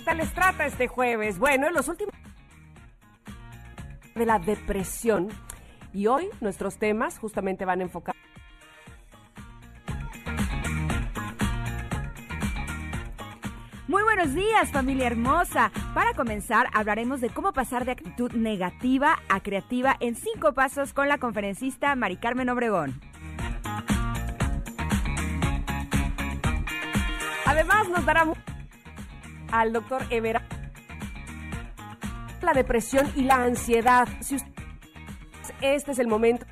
¿Qué tal les trata este jueves? Bueno, en los últimos de la depresión y hoy nuestros temas justamente van a enfocar Muy buenos días, familia hermosa. Para comenzar, hablaremos de cómo pasar de actitud negativa a creativa en cinco pasos con la conferencista Mari Carmen Obregón. Además, nos dará al doctor Evera la depresión y la ansiedad. Si usted, este es el momento.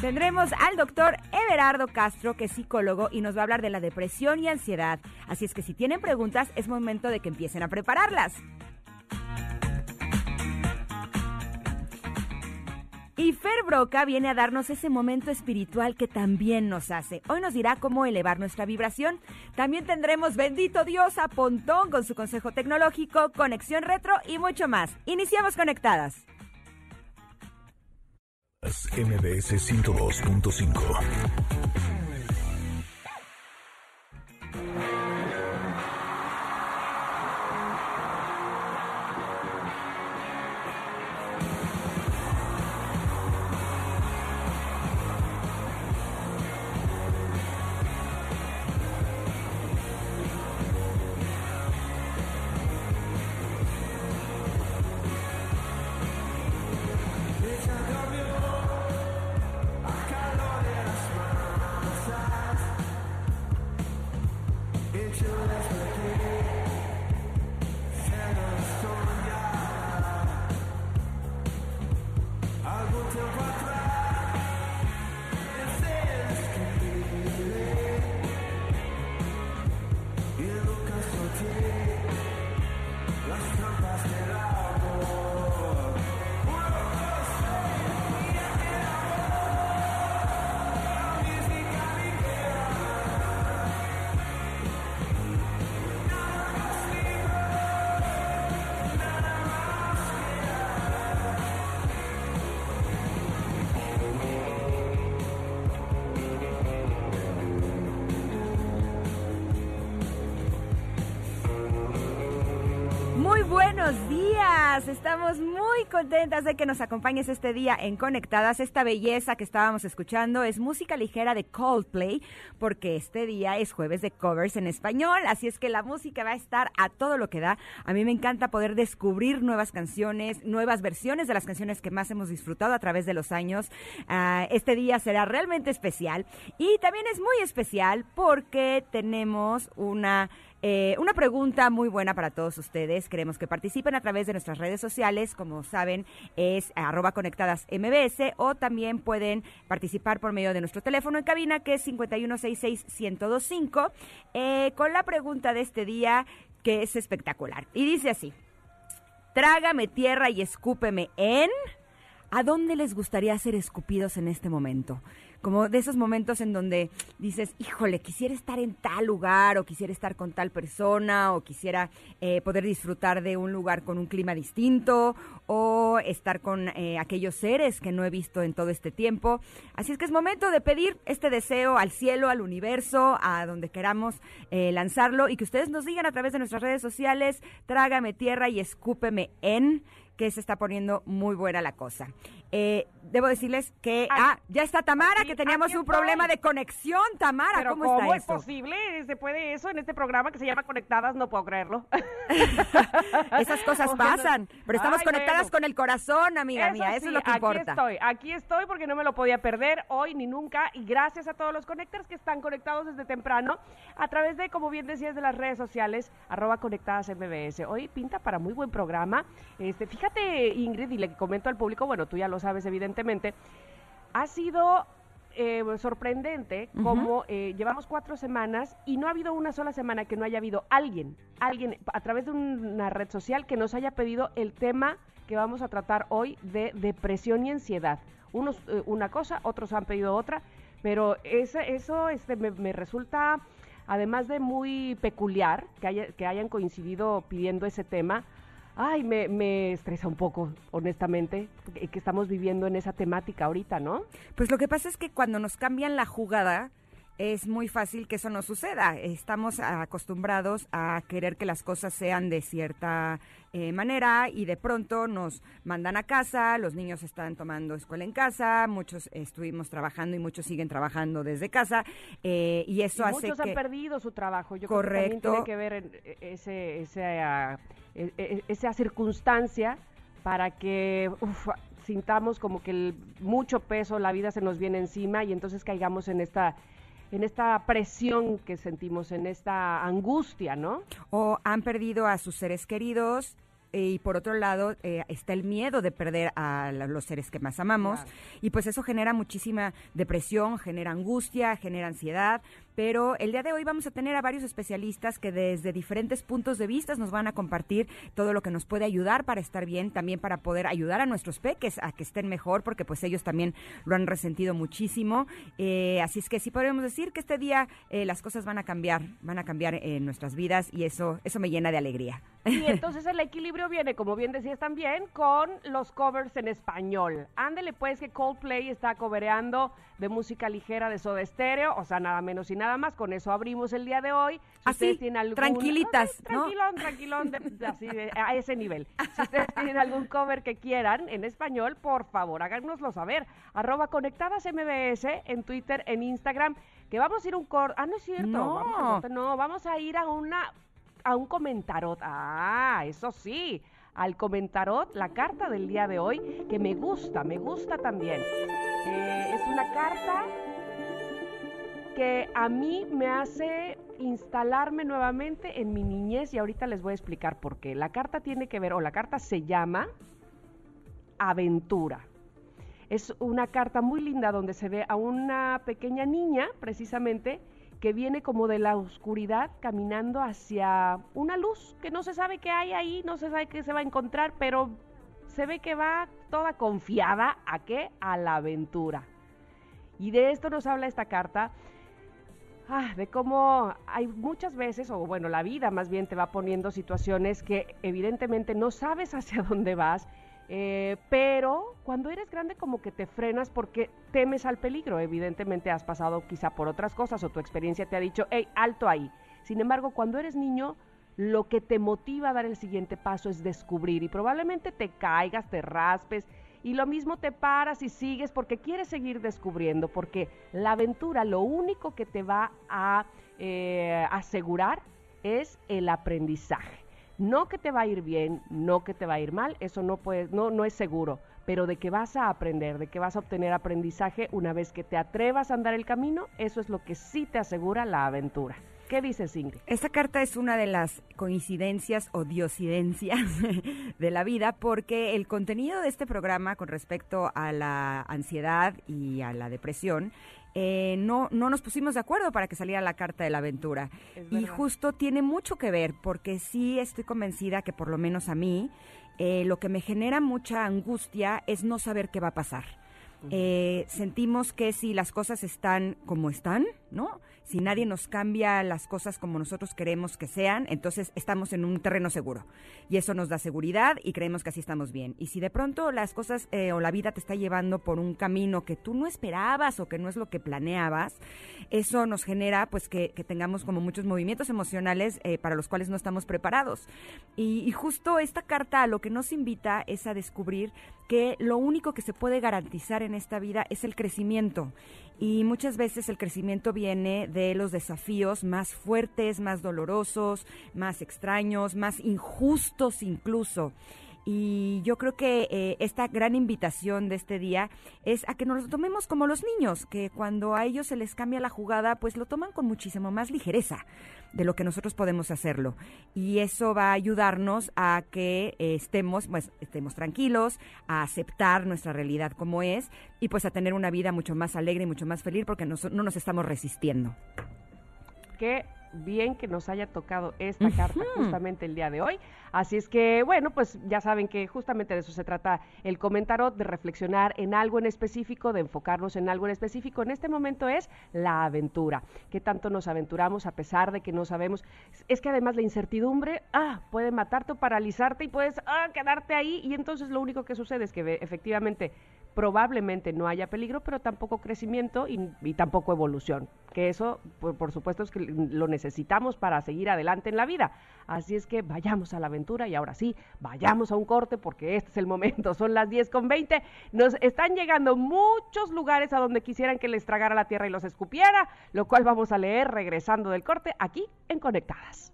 Tendremos al doctor Everardo Castro, que es psicólogo, y nos va a hablar de la depresión y ansiedad. Así es que si tienen preguntas, es momento de que empiecen a prepararlas. Y Fer Broca viene a darnos ese momento espiritual que también nos hace. Hoy nos dirá cómo elevar nuestra vibración. También tendremos Bendito Dios a Pontón con su consejo tecnológico, conexión retro y mucho más. Iniciamos conectadas. MBS 102.5. estamos muy contentas de que nos acompañes este día en Conectadas. Esta belleza que estábamos escuchando es música ligera de Coldplay, porque este día es jueves de covers en español, así es que la música va a estar a todo lo que da. A mí me encanta poder descubrir nuevas canciones, nuevas versiones de las canciones que más hemos disfrutado a través de los años. Ah, este día será realmente especial y también es muy especial porque tenemos una eh, una pregunta muy buena para todos ustedes. Queremos que participen a través de nuestras redes sociales. Como saben, es arroba conectadas MBS o también pueden participar por medio de nuestro teléfono en cabina que es 5166-1025 eh, con la pregunta de este día que es espectacular. Y dice así, trágame tierra y escúpeme en... ¿A dónde les gustaría ser escupidos en este momento? Como de esos momentos en donde dices, híjole, quisiera estar en tal lugar o quisiera estar con tal persona o quisiera eh, poder disfrutar de un lugar con un clima distinto o estar con eh, aquellos seres que no he visto en todo este tiempo. Así es que es momento de pedir este deseo al cielo, al universo, a donde queramos eh, lanzarlo y que ustedes nos digan a través de nuestras redes sociales, trágame tierra y escúpeme en que se está poniendo muy buena la cosa. Eh, debo decirles que ah, ya está Tamara, aquí- que teníamos aquí un problema de conexión. Tamara, Pero ¿cómo, ¿cómo, está es eso? posible? ¿Se puede eso en este programa que se llama Conectadas? No puedo creerlo. Esas cosas pasan, pero estamos Ay, conectadas bueno. con el corazón, amiga mía, eso sí, es lo que aquí importa. estoy, aquí estoy porque no me lo podía perder hoy ni nunca y gracias a todos los conectores que están conectados desde temprano a través de, como bien decías, de las redes sociales, arroba conectadas MBS. Hoy pinta para muy buen programa. Este, fíjate, Ingrid, y le comento al público, bueno, tú ya lo sabes evidentemente, ha sido eh, sorprendente como eh, llevamos cuatro semanas y no ha habido una sola semana que no haya habido alguien, alguien a través de una red social que nos haya pedido el tema que vamos a tratar hoy de depresión y ansiedad. Unos eh, una cosa, otros han pedido otra, pero eso este, me, me resulta, además de muy peculiar que, haya- que hayan coincidido pidiendo ese tema, ay, me, me estresa un poco, honestamente, que, que estamos viviendo en esa temática ahorita, ¿no? Pues lo que pasa es que cuando nos cambian la jugada, es muy fácil que eso no suceda. Estamos acostumbrados a querer que las cosas sean de cierta eh, manera y de pronto nos mandan a casa, los niños están tomando escuela en casa, muchos estuvimos trabajando y muchos siguen trabajando desde casa eh, y eso Y hace muchos que... han perdido su trabajo. Yo creo que también Correcto. tiene que ver en eh, ese, ese, ah, e- e- esa circunstancia para que uf, sintamos como que el mucho peso, la vida se nos viene encima y entonces caigamos en esta en esta presión que sentimos, en esta angustia, ¿no? o han perdido a sus seres queridos eh, y por otro lado eh, está el miedo de perder a los seres que más amamos Claro. y pues eso genera muchísima depresión, genera angustia, genera ansiedad, pero el día de hoy vamos a tener a varios especialistas que desde diferentes puntos de vista nos van a compartir todo lo que nos puede ayudar para estar bien, también para poder ayudar a nuestros peques a que estén mejor, porque pues ellos también lo han resentido muchísimo. Eh, así es que sí podemos decir que este día eh, las cosas van a cambiar, van a cambiar en nuestras vidas y eso, eso me llena de alegría. Y entonces el equilibrio viene, como bien decías también, con los covers en español. Ándele pues que Coldplay está cobereando de música ligera de Soda Stereo, o sea, nada menos y nada más. Con eso abrimos el día de hoy. Si Así, ustedes tienen algún- tranquilitas, Ay, ¿no? Tranquilón, tranquilón, de- de- así de- a ese nivel. Si ustedes tienen algún cover que quieran en español, por favor, háganoslo saber. Arroba conectadas MBS en Twitter, en Instagram, que vamos a ir un cor... Ah, no es cierto. No. Vamos a corte, no, vamos a ir a una a un comentarot. Ah, eso sí, al comentarot, la carta del día de hoy, que me gusta, me gusta también. Eh, es una carta que a mí me hace instalarme nuevamente en mi niñez y ahorita les voy a explicar por qué. La carta tiene que ver, o la carta se llama Aventura. Es una carta muy linda donde se ve a una pequeña niña, precisamente, que viene como de la oscuridad caminando hacia una luz que no se sabe qué hay ahí, no se sabe qué se va a encontrar, pero se ve que va toda confiada a qué? A la aventura. Y de esto nos habla esta carta, ah, de cómo hay muchas veces, o bueno, la vida más bien te va poniendo situaciones que evidentemente no sabes hacia dónde vas, eh, pero cuando eres grande como que te frenas porque temes al peligro. Evidentemente has pasado quizá por otras cosas o tu experiencia te ha dicho, hey, alto ahí. Sin embargo, cuando eres niño, lo que te motiva a dar el siguiente paso es descubrir y probablemente te caigas, te raspes y lo mismo te paras y sigues porque quieres seguir descubriendo, porque la aventura lo único que te va a eh, asegurar es el aprendizaje. No que te va a ir bien, no que te va a ir mal, eso no, puede, no, no es seguro, pero de que vas a aprender, de que vas a obtener aprendizaje una vez que te atrevas a andar el camino, eso es lo que sí te asegura la aventura. ¿Qué dices, Ingrid? Esta carta es una de las coincidencias o diosidencias de la vida porque el contenido de este programa con respecto a la ansiedad y a la depresión eh, no, no nos pusimos de acuerdo para que saliera la carta de la aventura. Y justo tiene mucho que ver porque sí estoy convencida que por lo menos a mí eh, lo que me genera mucha angustia es no saber qué va a pasar. Eh, sentimos que si las cosas están como están, ¿no? Si nadie nos cambia las cosas como nosotros queremos que sean, entonces estamos en un terreno seguro. Y eso nos da seguridad y creemos que así estamos bien. Y si de pronto las cosas eh, o la vida te está llevando por un camino que tú no esperabas o que no es lo que planeabas, eso nos genera pues que, tengamos como muchos movimientos emocionales eh, para los cuales no estamos preparados. Y, justo esta carta lo que nos invita es a descubrir que lo único que se puede garantizar en esta vida es el crecimiento. Y muchas veces el crecimiento viene de los desafíos más fuertes, más dolorosos, más extraños, más injustos incluso. Y yo creo que eh, esta gran invitación de este día es a que nos lo tomemos como los niños, que cuando a ellos se les cambia la jugada, pues lo toman con muchísimo más ligereza de lo que nosotros podemos hacerlo. Y eso va a ayudarnos a que eh, estemos, pues, estemos tranquilos, a aceptar nuestra realidad como es y pues a tener una vida mucho más alegre y mucho más feliz porque no, no nos estamos resistiendo. Qué bien que nos haya tocado esta carta justamente el día de hoy. Así es que, bueno, pues ya saben que justamente de eso se trata el comentario, de reflexionar en algo en específico, de enfocarnos en algo en específico. En este momento es la aventura. ¿Qué tanto nos aventuramos a pesar de que no sabemos? Es que además la incertidumbre, ah, puede matarte o paralizarte y puedes ah, quedarte ahí y entonces lo único que sucede es que efectivamente probablemente no haya peligro, pero tampoco crecimiento y, tampoco evolución, que eso, por, supuesto, es que lo necesitamos para seguir adelante en la vida. Así es que vayamos a la aventura y ahora sí, vayamos a un corte porque este es el momento, son las 10 con 20. Nos están llegando muchos lugares a donde quisieran que les tragara la tierra y los escupiera, lo cual vamos a leer regresando del corte aquí en Conectadas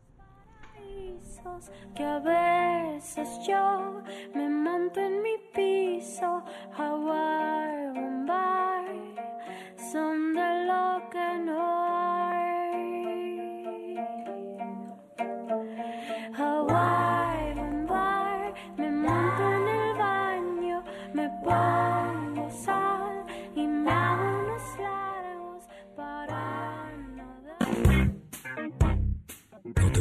que a veces yo me monto en mi piso. Hawaii, Bombay, son de lo que no hay. Hawaii,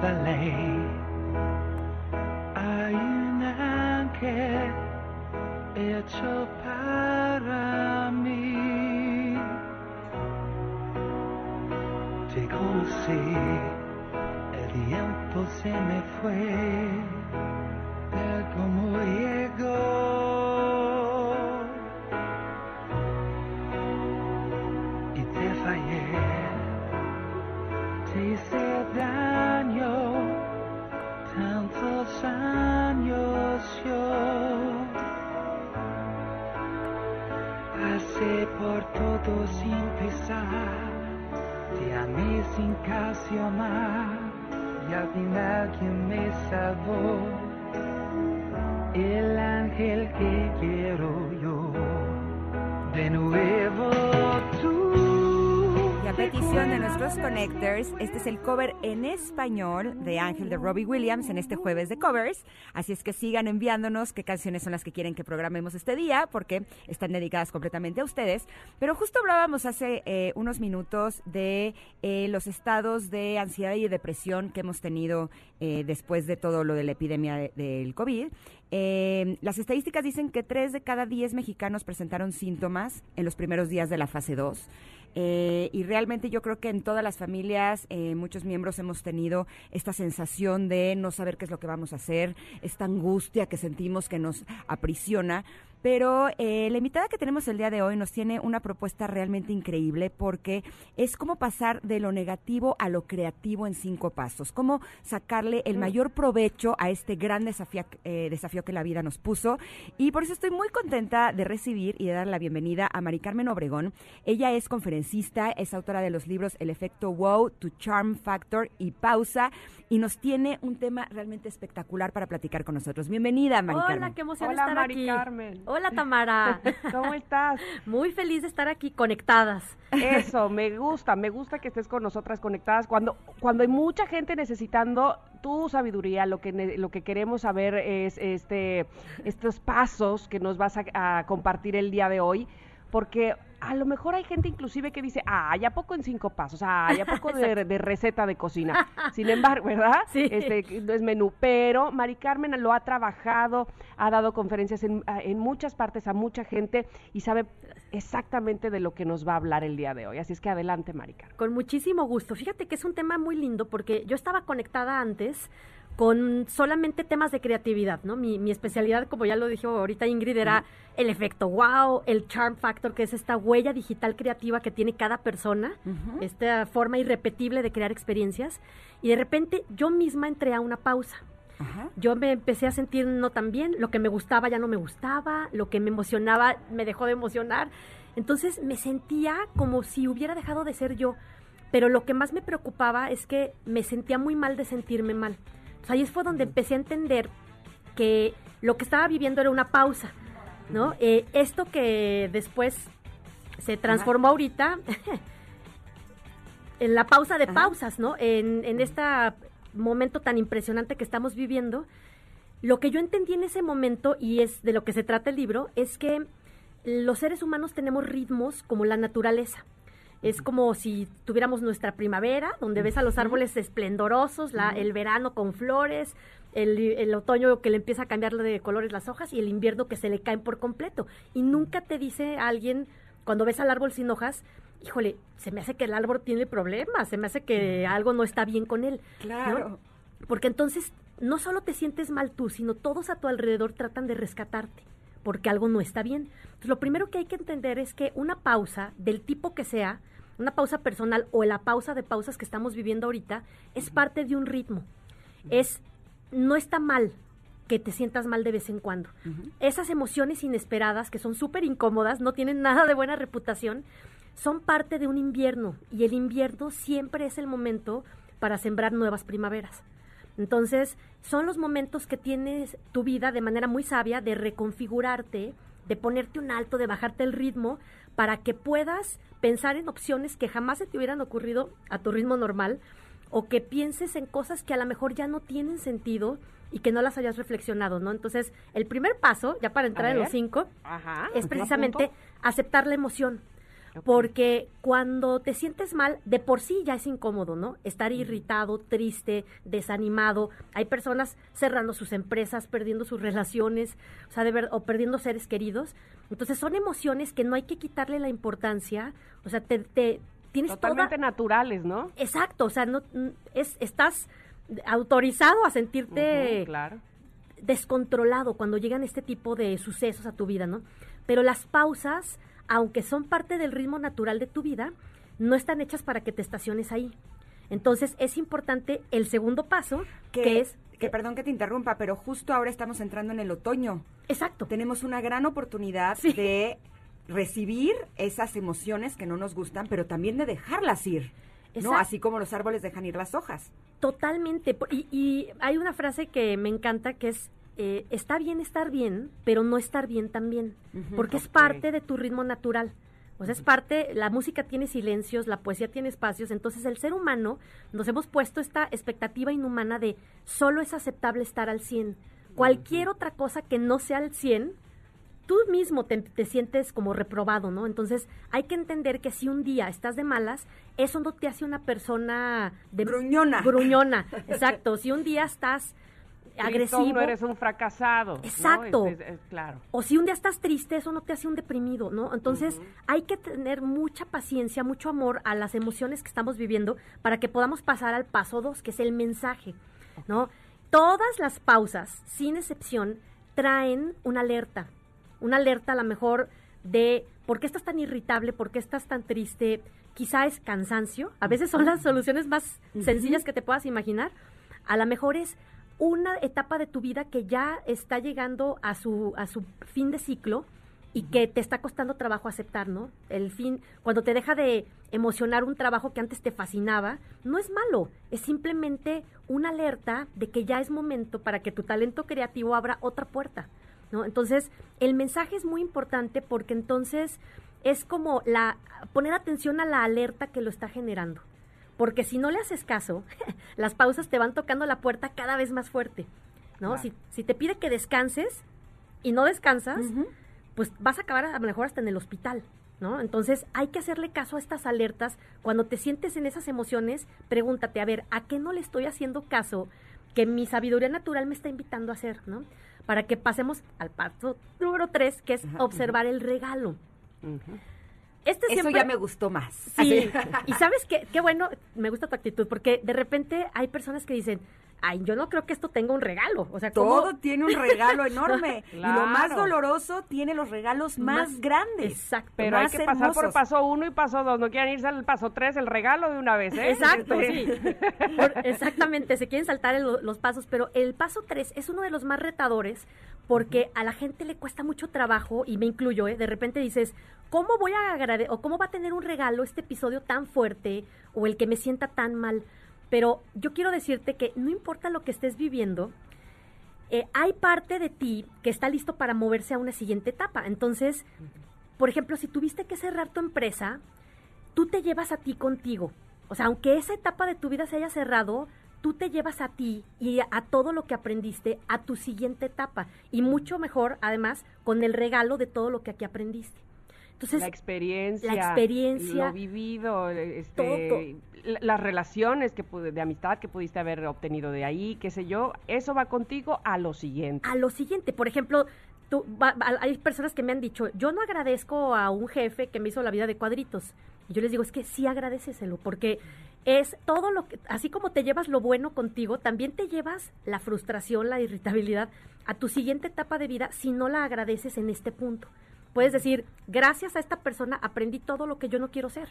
Así es este es el cover en español de Ángel de Robbie Williams en este jueves de covers. Así es que sigan enviándonos qué canciones son las que quieren que programemos este día, porque están dedicadas completamente a ustedes. Pero justo hablábamos hace eh, unos minutos de eh, los estados de ansiedad y depresión que hemos tenido eh, después de todo lo de la epidemia del COVID. las estadísticas dicen que 3 de cada 10 mexicanos presentaron síntomas en los primeros días de la fase 2. Eh, y realmente yo creo que en todas las familias, eh, muchos miembros hemos tenido esta sensación de no saber qué es lo que vamos a hacer, esta angustia que sentimos que nos aprisiona. Pero eh, la invitada que tenemos el día de hoy nos tiene una propuesta realmente increíble porque es como pasar de lo negativo a lo creativo en cinco pasos, cómo sacarle el mayor provecho a este gran desafío, eh, desafío que la vida nos puso. Y por eso estoy muy contenta de recibir y de dar la bienvenida a Mari Carmen Obregón. Ella es conferencista, es autora de los libros El efecto wow, To Charm Factor y Pausa y nos tiene un tema realmente espectacular para platicar con nosotros. Bienvenida, Mari Carmen. Hola, qué emoción Hola, estar Mari aquí. Carmen. Hola, Tamara. ¿Cómo estás? Muy feliz de estar aquí conectadas. Eso, me gusta, me gusta que estés con nosotras conectadas cuando cuando hay mucha gente necesitando tu sabiduría, lo que lo que queremos saber es este estos pasos que nos vas a, a compartir el día de hoy, porque a lo mejor hay gente inclusive que dice, ah, ya poco en cinco pasos, ah, ya poco de, de, receta de cocina. Sin embargo, ¿verdad? Sí. Este, no es menú, pero Mari Carmen lo ha trabajado, ha dado conferencias en, en, muchas partes a mucha gente y sabe exactamente de lo que nos va a hablar el día de hoy. Así es que adelante, Mari Carmen. Con muchísimo gusto. Fíjate que es un tema muy lindo porque yo estaba conectada antes con solamente temas de creatividad, ¿no? Mi, mi especialidad, como ya lo dijo ahorita Ingrid, era el efecto wow, el charm factor, que es esta huella digital creativa que tiene cada persona, esta forma irrepetible de crear experiencias. Y de repente yo misma entré a una pausa. Yo me empecé a sentir no tan bien, lo que me gustaba ya no me gustaba, lo que me emocionaba me dejó de emocionar. Entonces me sentía como si hubiera dejado de ser yo. Pero lo que más me preocupaba es que me sentía muy mal de sentirme mal. Entonces, ahí fue donde empecé a entender que lo que estaba viviendo era una pausa, ¿no? Eh, esto que después se transformó ahorita en la pausa de Ajá. pausas, ¿no? En, en este momento tan impresionante que estamos viviendo, lo que yo entendí en ese momento, y es de lo que se trata el libro, es que los seres humanos tenemos ritmos como la naturaleza. Es como si tuviéramos nuestra primavera, donde ves a los árboles esplendorosos, la- el verano con flores, el, el otoño que le empieza a cambiar de colores las hojas y el invierno que se le caen por completo. Y nunca te dice alguien, cuando ves al árbol sin hojas, híjole, se me hace que el árbol tiene problemas, se me hace que algo no está bien con él. ¿no? Claro. Porque entonces no solo te sientes mal tú, sino todos a tu alrededor tratan de rescatarte, porque algo no está bien. Entonces, lo primero que hay que entender es que una pausa, del tipo que sea, una pausa personal o la pausa de pausas que estamos viviendo ahorita, es parte de un ritmo. Es, no está mal que te sientas mal de vez en cuando. Esas emociones inesperadas, que son súper incómodas, no tienen nada de buena reputación, son parte de un invierno y el invierno siempre es el momento para sembrar nuevas primaveras. Entonces, son los momentos que tienes tu vida de manera muy sabia de reconfigurarte, de ponerte un alto, de bajarte el ritmo, para que puedas pensar en opciones que jamás se te hubieran ocurrido a tu ritmo normal, o que pienses en cosas que a lo mejor ya no tienen sentido y que no las hayas reflexionado, ¿no? Entonces, el primer paso, ya para entrar en los cinco, Ajá. es ¿lo precisamente apunto? aceptar la emoción. Porque cuando te sientes mal, de por sí ya es incómodo, ¿no? Estar irritado, triste, desanimado. Hay personas cerrando sus empresas, perdiendo sus relaciones, o sea, de ver, o perdiendo seres queridos. Entonces son emociones que no hay que quitarle la importancia. O sea, te, te tienes Totalmente toda naturales, ¿no? Exacto, o sea, no es estás autorizado a sentirte Ujú, claro. descontrolado cuando llegan este tipo de sucesos a tu vida, ¿no? Pero las pausas, aunque son parte del ritmo natural de tu vida, no están hechas para que te estaciones ahí. Entonces es importante el segundo paso, que, Que, es... que perdón que te interrumpa, pero justo ahora estamos entrando en el otoño. Exacto. Tenemos una gran oportunidad Sí. de recibir esas emociones que no nos gustan, pero también de dejarlas ir. ¿no? Exacto. Así como los árboles dejan ir las hojas. Totalmente. Y hay una frase que me encanta que es, eh, está bien estar bien, pero no estar bien también, porque es parte de tu ritmo natural. O sea, es parte, la música tiene silencios, la poesía tiene espacios, entonces el ser humano nos hemos puesto esta expectativa inhumana de solo es aceptable estar al 100. Cualquier otra cosa que no sea al 100, tú mismo te, te sientes como reprobado, ¿no? Entonces hay que entender que si un día estás de malas, eso no te hace una persona de Gruñona. Gruñona, exacto. Si un día estás agresivo No eres un fracasado. ¿no? Exacto. Es- es- es- claro. o si un día estás triste, eso no te hace un deprimido, ¿no? Entonces hay que tener mucha paciencia, mucho amor a las emociones que estamos viviendo para que podamos pasar al paso dos, que es el mensaje, ¿no? Todas las pausas, sin excepción, traen una alerta. Una alerta a lo mejor de por qué estás tan irritable, por qué estás tan triste. Quizá es cansancio. A veces son las soluciones más sencillas que te puedas imaginar. A lo mejor es una etapa de tu vida que ya está llegando a su, a su fin de ciclo y que te está costando trabajo aceptar, ¿no? El fin, cuando te deja de emocionar un trabajo que antes te fascinaba, no es malo, es simplemente una alerta de que ya es momento para que tu talento creativo abra otra puerta, ¿no? Entonces, el mensaje es muy importante porque entonces es como la poner atención a la alerta que lo está generando. Porque si no le haces caso, las pausas te van tocando la puerta cada vez más fuerte, ¿no? Claro. Si, si te pide que descanses y no descansas, pues vas a acabar a lo mejor hasta en el hospital, ¿no? Entonces hay que hacerle caso a estas alertas. Cuando te sientes en esas emociones, pregúntate, a ver, ¿a qué no le estoy haciendo caso que mi sabiduría natural me está invitando a hacer, ¿no? Para que pasemos al paso número tres, que es observar el regalo. Este Eso siempre- ya me gustó más. Sí, Así. y sabes qué, qué bueno, me gusta tu actitud, porque de repente hay personas que dicen, ay, yo no creo que esto tenga un regalo. O sea, ¿cómo- Todo tiene un regalo enorme. Y lo más doloroso tiene los regalos más, Más- grandes. Exacto. Pero hay que pasar por paso uno y paso dos. No quieran irse al paso tres, el regalo de una vez, ¿eh? Exacto, Este, sí. Por- exactamente, se quieren saltar los pasos, pero el paso 3 es uno de los más retadores porque a la gente le cuesta mucho trabajo, y me incluyo, ¿eh? de repente dices, ¿cómo voy a agradecer o cómo va a tener un regalo este episodio tan fuerte o el que me sienta tan mal? Pero yo quiero decirte que no importa lo que estés viviendo, eh, hay parte de ti que está listo para moverse a una siguiente etapa. Entonces, por ejemplo, si tuviste que cerrar tu empresa, tú te llevas a ti contigo. O sea, aunque esa etapa de tu vida se haya cerrado, tú te llevas a ti y a, todo lo que aprendiste a tu siguiente etapa. Y mucho mejor, además, con el regalo de todo lo que aquí aprendiste. Entonces, la experiencia, la experiencia, lo vivido, este, la- las relaciones que pude- de amistad que pudiste haber obtenido de ahí, qué sé yo, eso va contigo a lo siguiente. a lo siguiente, por ejemplo, tú, va- va- hay personas que me han dicho, yo no agradezco a un jefe que me hizo la vida de cuadritos. Y yo les digo, es que sí agradeceselo, porque es todo lo que, así como te llevas lo bueno contigo, también te llevas la frustración, la irritabilidad a tu siguiente etapa de vida si no la agradeces en este punto. Puedes decir, gracias a esta persona aprendí todo lo que yo no quiero ser,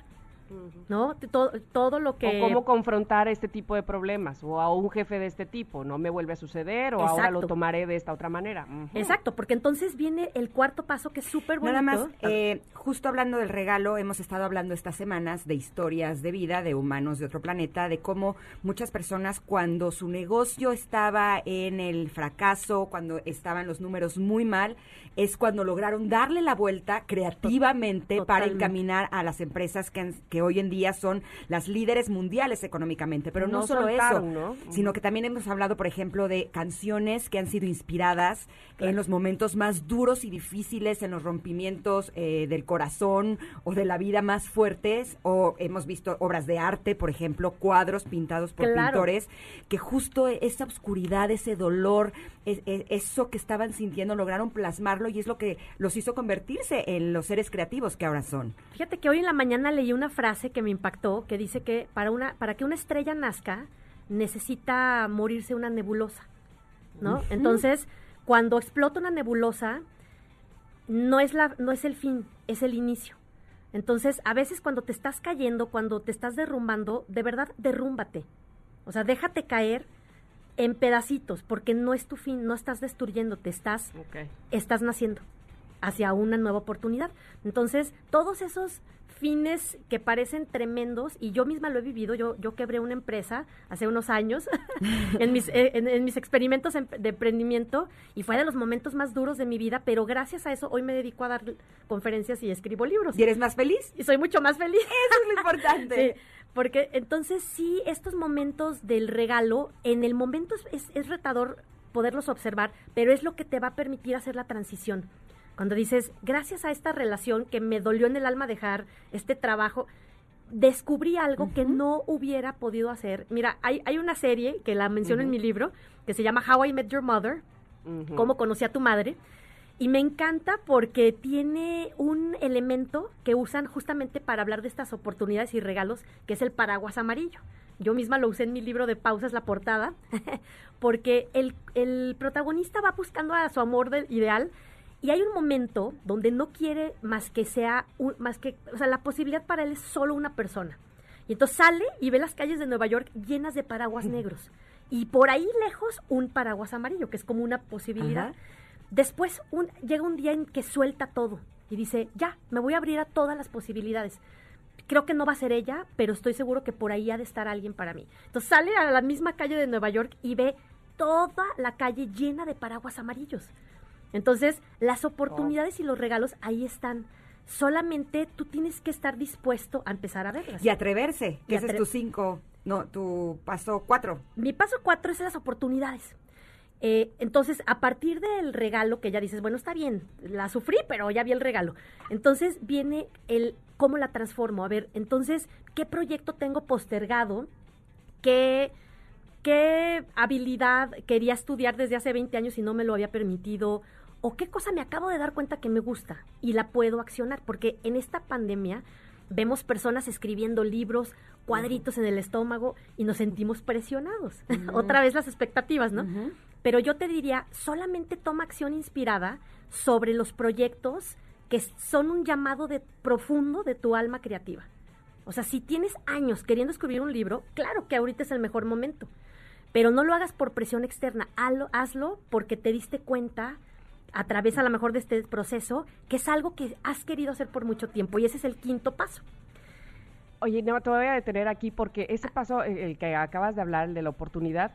¿no? Todo, todo lo que... O cómo confrontar este tipo de problemas, o a un jefe de este tipo, no me vuelve a suceder, o ahora lo tomaré de esta otra manera. Exacto, porque entonces viene el cuarto paso que es súper bonito. Nada más, eh, justo hablando del regalo, hemos estado hablando estas semanas de historias de vida de humanos de otro planeta, de cómo muchas personas cuando su negocio estaba en el fracaso, cuando estaban los números muy mal, es cuando lograron darle la vuelta creativamente para encaminar a las empresas que, han- que hoy en día son las líderes mundiales económicamente. Pero no, No solo eso, soltaron, ¿no? sino que también hemos hablado, por ejemplo, de canciones que han sido inspiradas en los momentos más duros y difíciles, en los rompimientos eh, del corazón o de la vida más fuertes, o hemos visto obras de arte, por ejemplo, cuadros pintados por Claro. pintores, que justo esa oscuridad, ese dolor, es- es- eso que estaban sintiendo, lograron plasmarlo y es lo que los hizo convertirse en los seres creativos que ahora son. Fíjate que hoy en la mañana leí una frase que me impactó, que dice que para una para que una estrella nazca necesita morirse una nebulosa, ¿no? Entonces, cuando explota una nebulosa no es la no es el fin, es el inicio. Entonces, a veces cuando te estás cayendo, cuando te estás derrumbando, de verdad derrúmbate. O sea, déjate caer en pedacitos, porque no es tu fin, no estás destruyéndote, estás Ok. estás naciendo hacia una nueva oportunidad. Entonces, todos esos fines que parecen tremendos, y yo misma lo he vivido, yo, yo quebré una empresa hace unos años en, mis, eh, en, en mis experimentos en- de emprendimiento y fue de los momentos más duros de mi vida, pero gracias a eso hoy me dedico a dar conferencias y escribo libros. ¿Y eres más feliz? Y soy mucho más feliz. Eso es lo importante. Sí, porque entonces sí, estos momentos del regalo, en el momento es, retador poderlos observar, pero es lo que te va a permitir hacer la transición. Cuando dices, gracias a esta relación que me dolió en el alma dejar, este trabajo, descubrí algo que no hubiera podido hacer. Mira, hay, hay una serie que la menciono en mi libro, que se llama How I Met Your Mother, cómo conocí a tu madre. Y me encanta porque tiene un elemento que usan justamente para hablar de estas oportunidades y regalos, que es el paraguas amarillo. Yo misma lo usé en mi libro de pausas, la portada, porque el, el protagonista va buscando a su amor del ideal y hay un momento donde no quiere más que sea, un- más que, o sea, la posibilidad para él es solo una persona. Y entonces sale y ve las calles de Nueva York llenas de paraguas negros. Y por ahí lejos un paraguas amarillo, que es como una posibilidad. Ajá. Después un- llega un día en que suelta todo y dice, ya, me voy a abrir a todas las posibilidades. Creo que no va a ser ella, pero estoy seguro que por ahí ha de estar alguien para mí. Entonces sale a la misma calle de Nueva York y ve toda la calle llena de paraguas amarillos. Entonces, las oportunidades y los regalos ahí están. Solamente tú tienes que estar dispuesto a empezar a verlas. Y atreverse, que ese es tu cinco, no, tu paso cuatro. Mi paso cuatro es las oportunidades. Eh, entonces, a partir del regalo que ya dices, bueno, está bien, la sufrí, pero ya vi el regalo. Entonces viene el cómo la transformo. A ver, entonces, ¿qué proyecto tengo postergado? ¿Qué, qué habilidad quería estudiar desde hace 20 años y no me lo había permitido? ¿O qué cosa me acabo de dar cuenta que me gusta y la puedo accionar? Porque en esta pandemia vemos personas escribiendo libros, cuadritos en el estómago y nos sentimos presionados. Otra vez las expectativas, ¿no? Pero yo te diría, solamente toma acción inspirada sobre los proyectos que son un llamado de profundo de tu alma creativa. O sea, si tienes años queriendo escribir un libro, claro que ahorita es el mejor momento. Pero no lo hagas por presión externa, hazlo, hazlo porque te diste cuenta a través a lo mejor de este proceso que es algo que has querido hacer por mucho tiempo y ese es el quinto paso. Oye, no, te voy a detener aquí porque ese paso, el que acabas de hablar, el de la oportunidad,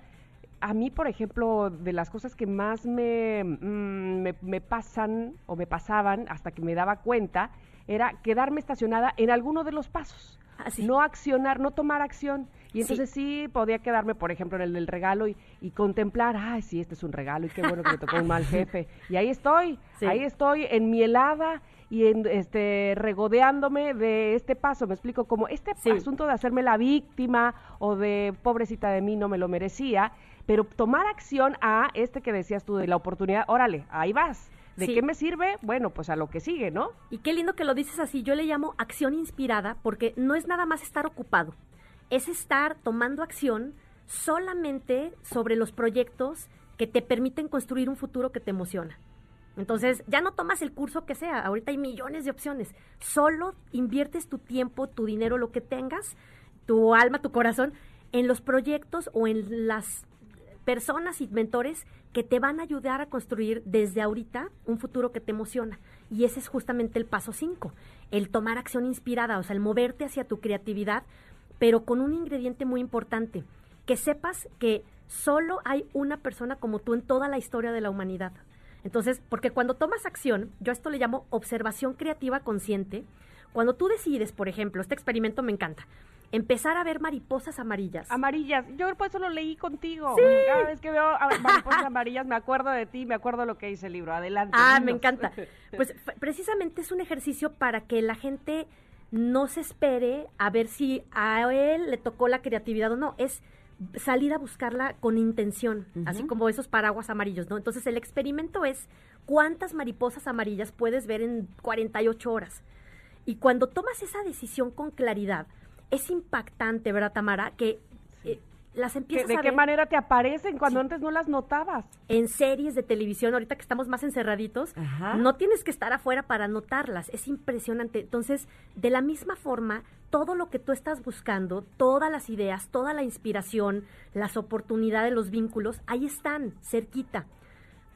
a mí, por ejemplo, de las cosas que más me, mm, me, me pasan o me pasaban hasta que me daba cuenta, era quedarme estacionada en alguno de los pasos. Así. No accionar, no tomar acción. Y Sí. entonces sí. podía quedarme, por ejemplo, en el del regalo y, y contemplar, ay, sí, este es un regalo y qué bueno que me tocó un mal jefe. Y ahí estoy, Sí. ahí estoy en mi helada y en, este, regodeándome de este paso. Me explico, como este Sí. asunto de hacerme la víctima o de pobrecita de mí no me lo merecía, pero tomar acción a este que decías tú de la oportunidad, órale, ahí vas. ¿De Sí. qué me sirve? Bueno, pues a lo que sigue, ¿no? Y qué lindo que lo dices así. Yo le llamo acción inspirada porque no es nada más estar ocupado. Es estar tomando acción solamente sobre los proyectos que te permiten construir un futuro que te emociona. Entonces, ya no tomas el curso que sea. Ahorita hay millones de opciones. Solo inviertes tu tiempo, tu dinero, lo que tengas, tu alma, tu corazón, en los proyectos o en las personas y mentores que te van a ayudar a construir desde ahorita un futuro que te emociona. Y ese es justamente el paso 5, el tomar acción inspirada, o sea, el moverte hacia tu creatividad, pero con un ingrediente muy importante, que sepas que solo hay una persona como tú en toda la historia de la humanidad. Entonces, porque cuando tomas acción, yo esto le llamo observación creativa consciente, cuando tú decides, por ejemplo, este experimento me encanta, empezar a ver mariposas amarillas. Amarillas, yo por eso lo leí contigo. Cada vez que veo mariposas amarillas me acuerdo de ti, me acuerdo lo que dice el libro. Adelante. Ah, me encanta. Pues precisamente es un ejercicio para que la gente no se espere a ver si a él le tocó la creatividad o no. Es salir a buscarla con intención, así como esos paraguas amarillos, ¿no? Entonces el experimento es cuántas mariposas amarillas puedes ver en 48 horas. Y cuando tomas esa decisión con claridad, es impactante, ¿verdad, Tamara? Que eh, las ¿Qué- empiezas ¿De a qué ver manera te aparecen cuando antes no las notabas? en series de televisión, ahorita que estamos más encerraditos, Ajá. no tienes que estar afuera para notarlas, es impresionante. Entonces, de la misma forma, todo lo que tú estás buscando, todas las ideas, toda la inspiración, las oportunidades, los vínculos, ahí están, cerquita.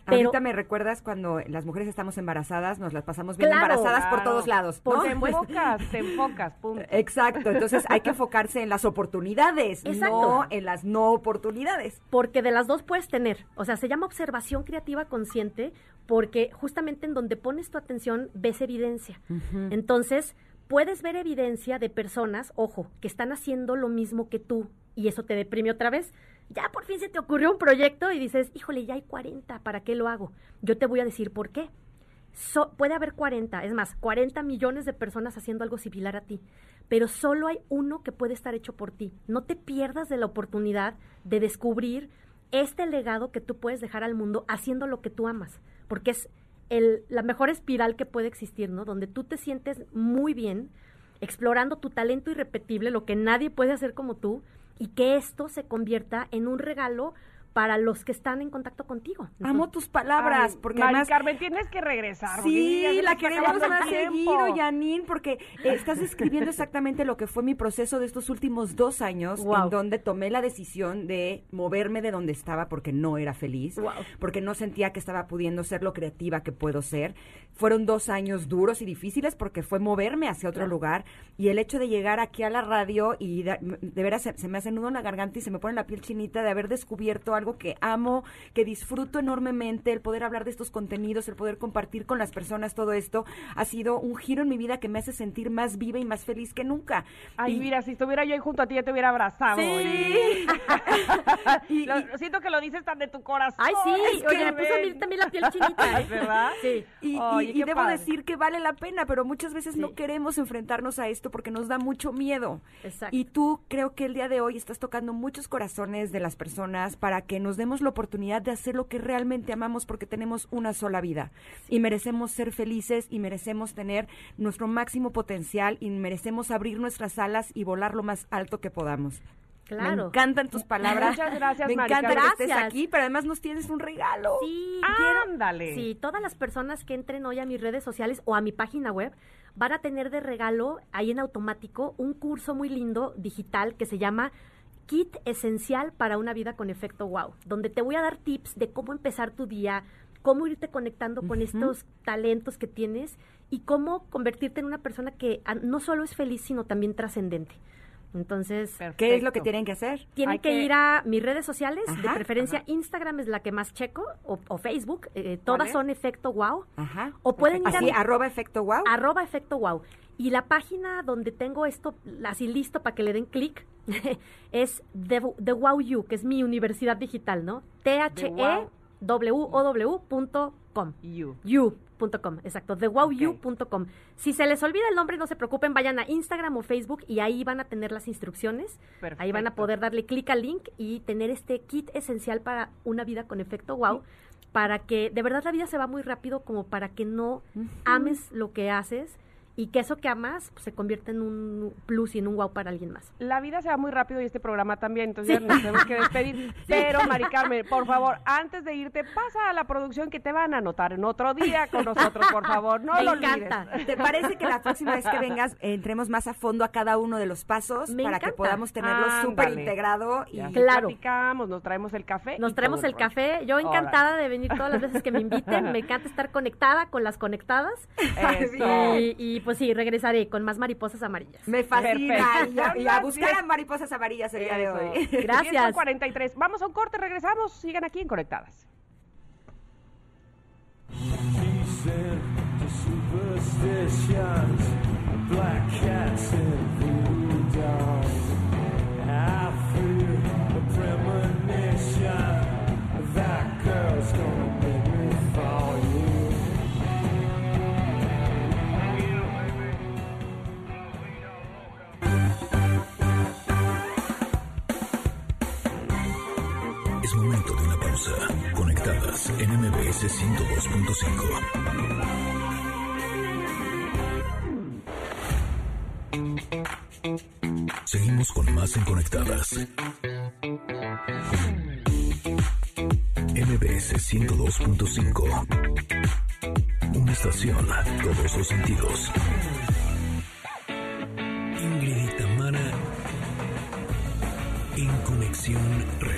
Pero Ahorita me recuerdas cuando las mujeres estamos embarazadas, nos las pasamos bien Claro, embarazadas por todos lados. Por ¿no? Te enfocas, te enfocas, punto. Exacto, entonces hay que enfocarse en las oportunidades, Exacto. no en las no oportunidades. porque de las dos puedes tener, o sea, se llama observación creativa consciente porque justamente en donde pones tu atención ves evidencia. Entonces, puedes ver evidencia de personas, ojo, que están haciendo lo mismo que tú y eso te deprime otra vez. Ya por fin se te ocurrió un proyecto y dices, híjole, ya hay 40, ¿para qué lo hago? Yo te voy a decir por qué. So- puede haber 40, es más, 40 millones de personas haciendo algo similar a ti, pero solo hay uno que puede estar hecho por ti. No te pierdas de la oportunidad de descubrir este legado que tú puedes dejar al mundo haciendo lo que tú amas, porque es el, la mejor espiral que puede existir, ¿no? Donde tú te sientes muy bien, explorando tu talento irrepetible, lo que nadie puede hacer como tú, y que esto se convierta en un regalo para los que están en contacto contigo. Amo tus palabras, Ay, porque Mari además... Carmen, tienes que regresar. ya Sí, la queremos más seguido, Janine, porque eh, estás describiendo exactamente lo que fue mi proceso de estos últimos dos años, Wow. en donde tomé la decisión de moverme de donde estaba porque no era feliz, Wow. porque no sentía que estaba pudiendo ser lo creativa que puedo ser. Fueron dos años duros y difíciles porque fue moverme hacia otro lugar y el hecho de llegar aquí a la radio y de, de veras se, se me hace nudo en la garganta y se me pone la piel chinita de haber descubierto algo que amo, que disfruto enormemente, el poder hablar de estos contenidos, el poder compartir con las personas todo esto, ha sido un giro en mi vida que me hace sentir más viva y más feliz que nunca. Ay, Y- mira, si estuviera yo ahí junto a ti, ya te hubiera abrazado. Sí. Y- Y- lo- siento que lo dices tan de tu corazón. Ay, sí, Es oye, que me puso a mí también la piel chinita. ¿eh? ¿Verdad? Sí. Y, Oye, debo padre. decir que vale la pena, pero muchas veces no queremos enfrentarnos a esto porque nos da mucho miedo. Exacto. Y tú creo que el día de hoy estás tocando muchos corazones de las personas para que nos demos la oportunidad de hacer lo que realmente amamos porque tenemos una sola vida y merecemos ser felices y merecemos tener nuestro máximo potencial y merecemos abrir nuestras alas y volar lo más alto que podamos. Me Claro. encantan tus palabras. Muchas gracias, Me encanta que estés aquí, pero además nos tienes un regalo. Sí, quiero- Ándale. Sí, todas las personas que entren hoy a mis redes sociales o a mi página web van a tener de regalo ahí en automático un curso muy lindo digital que se llama Kit Esencial para una vida con efecto wow, donde te voy a dar tips de cómo empezar tu día, cómo irte conectando con estos talentos que tienes y cómo convertirte en una persona que ah, no solo es feliz, sino también trascendente. Entonces, ¿Qué es lo que tienen que hacer? tienen que, que- ir a mis redes sociales, de Ajá, preferencia Instagram es la que más checo, o, o Facebook, eh, todas son efecto wow, Ajá. o pueden ir a Así, arroba efecto wow. arroba efecto wow. Y la página donde tengo esto así listo para que le den clic es The, The Wow You, que es mi universidad digital, ¿no? Wow. T-H-E-W-O-W.com. You. You.com, exacto, thewowyu.com. Si se les olvida el nombre, no se preocupen, vayan a Instagram o Facebook y ahí van a tener las instrucciones. Ahí van a poder darle clic al link y tener este kit esencial para una vida con efecto wow, para que de verdad la vida se va muy rápido como para que no ames lo que haces y que eso que amas pues, se convierta en un plus y en un wow para alguien más. La vida se va muy rápido y este programa también, entonces ya nos tenemos que despedir. Pero, Mari Carmen, por favor, antes de irte, pasa a la producción que te van a anotar en otro día con nosotros, por favor. No Me lo encanta. olvides. ¿Te parece que la próxima vez que vengas entremos más a fondo a cada uno de los pasos Me para que podamos tenerlo súper integrado y Ya Claro. platicamos, nos traemos el café. Nos traemos el rollo. café. Yo encantada de venir todas las veces que me inviten. Me encanta estar conectada con las conectadas. Eso. Y, y, pues sí, regresaré con más mariposas amarillas. me fascina y a, y a buscar a mariposas amarillas el día de hoy. Gracias. 43. Vamos a un corte, regresamos. Sigan aquí en Conectadas. Superstitions, Conectadas en MBS 102.5. Seguimos con más en Conectadas. MBS 102.5. Una estación todos los sentidos. Ingrid y Tamara en Conexión Retro.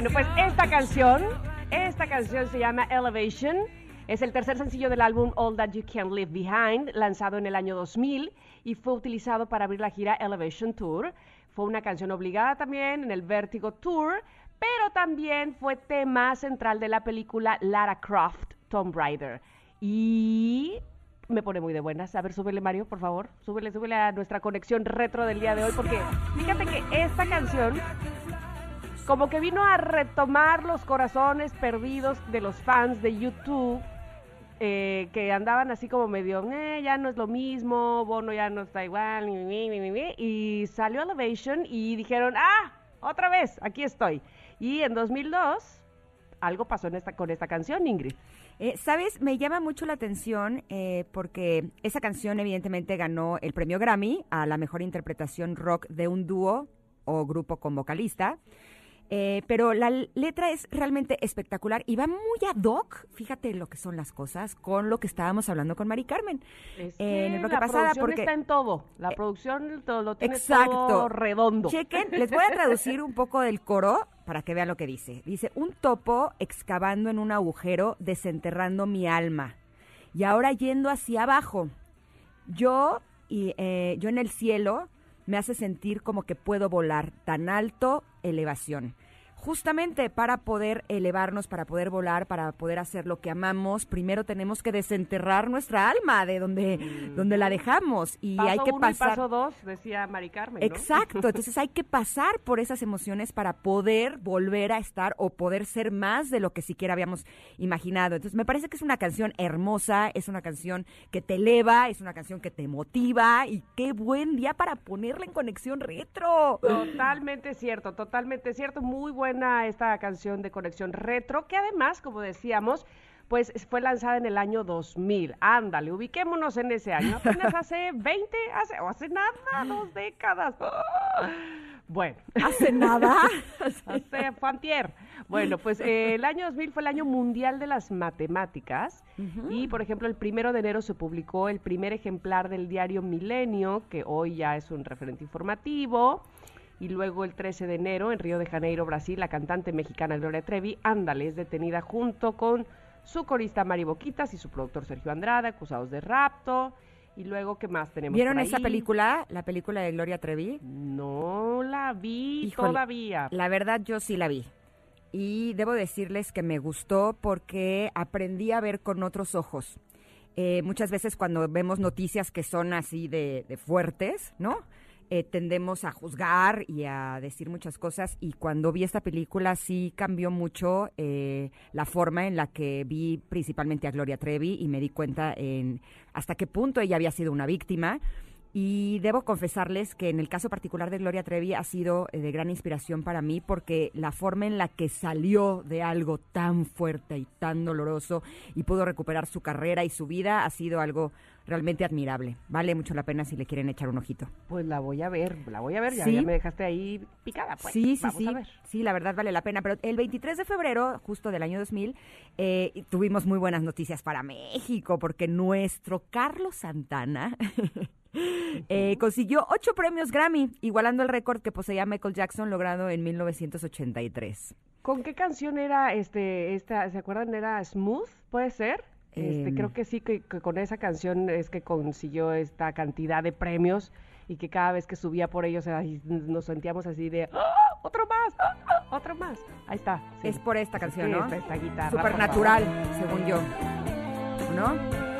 Bueno, pues esta canción, esta canción se llama Elevation. Es el tercer sencillo del álbum All That You Can Leave Behind, lanzado en el año 2000 y fue utilizado para abrir la gira Elevation Tour. Fue una canción obligada también en el Vertigo Tour, pero también fue tema central de la película Lara Croft, Tomb Raider. Y me pone muy de buenas. A ver, súbele Mario, por favor. Súbele, súbele a nuestra conexión retro del día de hoy, porque fíjate que esta canción como que vino a retomar los corazones perdidos de los fans de YouTube eh, que andaban así como medio, "Eh, ya no es lo mismo, Bono ya no está igual, ni, ni, ni", y salió Elevation y dijeron, ah, otra vez, aquí estoy. Y en 2002, algo pasó en esta, con esta canción, Ingrid. Eh, ¿Sabes? Me llama mucho la atención eh, porque esa canción evidentemente ganó el premio Grammy a la mejor interpretación rock de un dúo o grupo con vocalista. Eh, pero la letra es realmente espectacular y va muy ad hoc, fíjate lo que son las cosas, con lo que estábamos hablando con Mari Carmen. Es Eh, en que el bloque la pasada, porque- está en todo, la producción todo, lo tiene Exacto. todo redondo. Chequen, les voy a traducir un poco del coro para que vean lo que dice. Dice, un topo excavando en un agujero, desenterrando mi alma. Y ahora yendo hacia abajo. Yo, y, eh, yo en el cielo me hace sentir como que puedo volar tan alto, elevación. Justamente para poder elevarnos, para poder volar, para poder hacer lo que amamos, primero tenemos que desenterrar nuestra alma de donde, donde la dejamos. Y Mm. paso hay que uno pasar. y paso dos, decía Mari Carmen, ¿no? Exacto, entonces hay que pasar por esas emociones para poder volver a estar o poder ser más de lo que siquiera habíamos imaginado. Entonces me parece que es una canción hermosa, es una canción que te eleva, es una canción que te motiva y qué buen día para ponerla en conexión retro. Totalmente cierto, totalmente cierto. Muy esta canción de Conexión Retro, que además, como decíamos, pues fue lanzada en el año 2000. Ándale, ubiquémonos en ese año. Apenas hace 20, hace, o hace nada, dos décadas. ¡Ah! Bueno, ¿Hace nada? hace fue antier. Bueno, pues eh, el año 2000 fue el año mundial de las matemáticas y, por ejemplo, el primero de enero se publicó el primer ejemplar del diario Milenio, que hoy ya es un referente informativo. Y luego el 13 de enero, en Río de Janeiro, Brasil, la cantante mexicana Gloria Trevi, ándale, es detenida junto con su corista Mari Boquitas y su productor Sergio Andrade, acusados de rapto. Y luego, ¿qué más tenemos ¿Vieron por esa ahí? película, la película de Gloria Trevi? No la vi Híjole, todavía. La verdad yo sí la vi. Y debo decirles que me gustó porque aprendí a ver con otros ojos. Eh, muchas veces cuando vemos noticias que son así de, de fuertes, ¿no? Eh, tendemos a juzgar y a decir muchas cosas y cuando vi esta película sí cambió mucho eh, la forma en la que vi principalmente a Gloria Trevi y me di cuenta en hasta qué punto ella había sido una víctima y debo confesarles que en el caso particular de Gloria Trevi ha sido eh, de gran inspiración para mí porque la forma en la que salió de algo tan fuerte y tan doloroso y pudo recuperar su carrera y su vida ha sido algo realmente admirable. Vale mucho la pena si le quieren echar un ojito. Pues la voy a ver, la voy a ver, ya, Sí. ya me dejaste ahí picada. Pues. sí, sí, Vamos sí. a ver. Sí, la verdad vale la pena. Pero el 23 de febrero, justo del año 2000, eh, tuvimos muy buenas noticias para México porque nuestro Carlos Santana eh, consiguió ocho premios Grammy, igualando el récord que poseía Michael Jackson logrado en 1983. ¿Con qué canción era este, esta, se acuerdan? ¿Era Smooth? ¿Puede ser? Este, Em. creo que sí, que, que con esa canción es que consiguió esta cantidad de premios y que cada vez que subía por ellos ahí nos sentíamos así de ¡Ah! ¡Otro más! ¡Ah! ¡Ah! ¡Otro más! Ahí está. sí. Es por esta canción, Sí, ¿no? esta- esta guitarra, Supernatural, según yo. ¿No?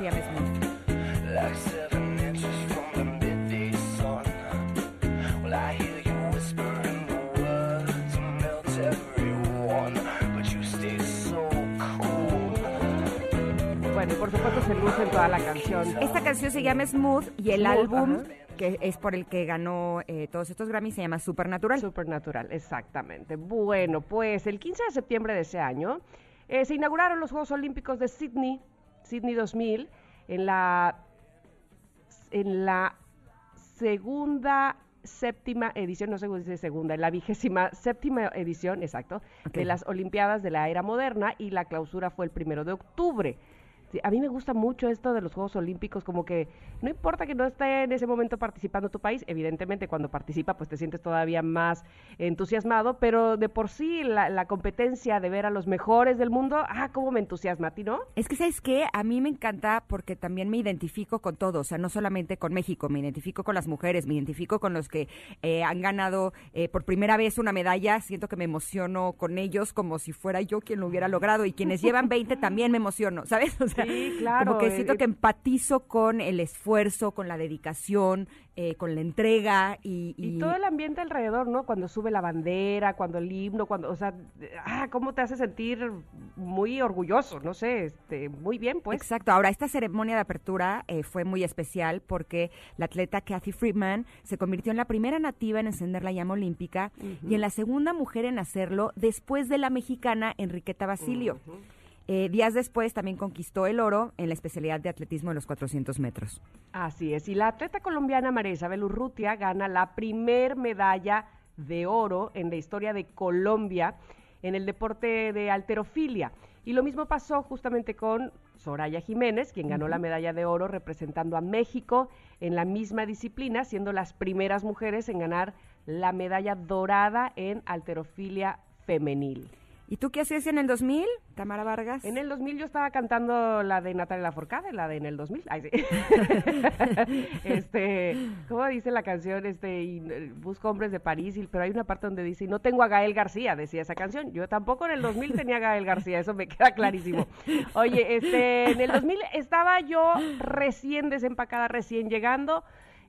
Cool. Bueno, por supuesto se luce en toda la canción. Esta canción se llama Smooth y el Smooth, álbum ajá. que es por el que ganó eh, todos estos Grammys se llama Supernatural. Supernatural, exactamente. Bueno, pues el 15 de septiembre de ese año eh, se inauguraron los Juegos Olímpicos de Sydney, Sydney 2000, en la, en la segunda séptima edición, no sé cómo dice segunda, en la vigésima séptima edición, exacto, de las Olimpiadas de la Era Moderna y la clausura fue el primero de octubre. A mí me gusta mucho esto de los Juegos Olímpicos, como que no importa que no esté en ese momento participando tu país, evidentemente cuando participa pues te sientes todavía más entusiasmado, pero de por sí la, la competencia de ver a los mejores del mundo, ah, cómo me entusiasma a ti, ¿no? Es que, ¿sabes qué? A mí me encanta porque también me identifico con todo, o sea, no solamente con México, me identifico con las mujeres, me identifico con los que eh, han ganado eh, por primera vez una medalla, siento que me emociono con ellos como si fuera yo quien lo hubiera logrado y quienes llevan 20 también me emociono, ¿sabes? O sea, Sí, claro. Como que siento eh, que empatizo con el esfuerzo, con la dedicación, eh, con la entrega y... Y todo el ambiente alrededor, ¿no? Cuando sube la bandera, cuando el himno, cuando, o sea, ah, cómo te hace sentir muy orgulloso, no sé, este, muy bien, pues. Exacto. Ahora, esta ceremonia de apertura eh, fue muy especial porque la atleta Kathy Friedman se convirtió en la primera nativa en encender la llama olímpica y en la segunda mujer en hacerlo después de la mexicana Enriqueta Basilio. Eh, días después también conquistó el oro en la especialidad de atletismo de los 400 metros. Así es. Y la atleta colombiana María Isabel Urrutia gana la primer medalla de oro en la historia de Colombia en el deporte de alterofilia. Y lo mismo pasó justamente con Soraya Jiménez, quien ganó la medalla de oro representando a México en la misma disciplina, siendo las primeras mujeres en ganar la medalla dorada en alterofilia femenil. ¿Y tú qué hacías en el 2000, Tamara Vargas? En el 2000 yo estaba cantando la de Natalia Lafourcade, la de en el 2000. Ay, sí. este, ¿cómo dice la canción? Este, y, eh, busco hombres de París, y- pero hay una parte donde dice, y no tengo a Gael García, decía esa canción. Yo tampoco en el 2000 tenía a Gael García, eso me queda clarísimo. Oye, este, en el 2000 estaba yo recién desempacada, recién llegando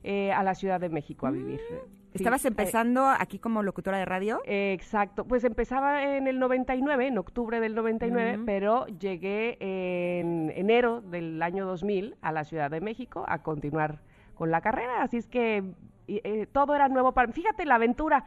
eh, a la Ciudad de México a vivir. Sí, ¿Estabas eh, empezando aquí como locutora de radio? eh, Exacto, pues empezaba en el 99, en octubre del 99, Ujú. pero llegué en enero del año 2000 a la Ciudad de México a continuar con la carrera, así es que eh, todo era nuevo para mí. Fíjate la aventura,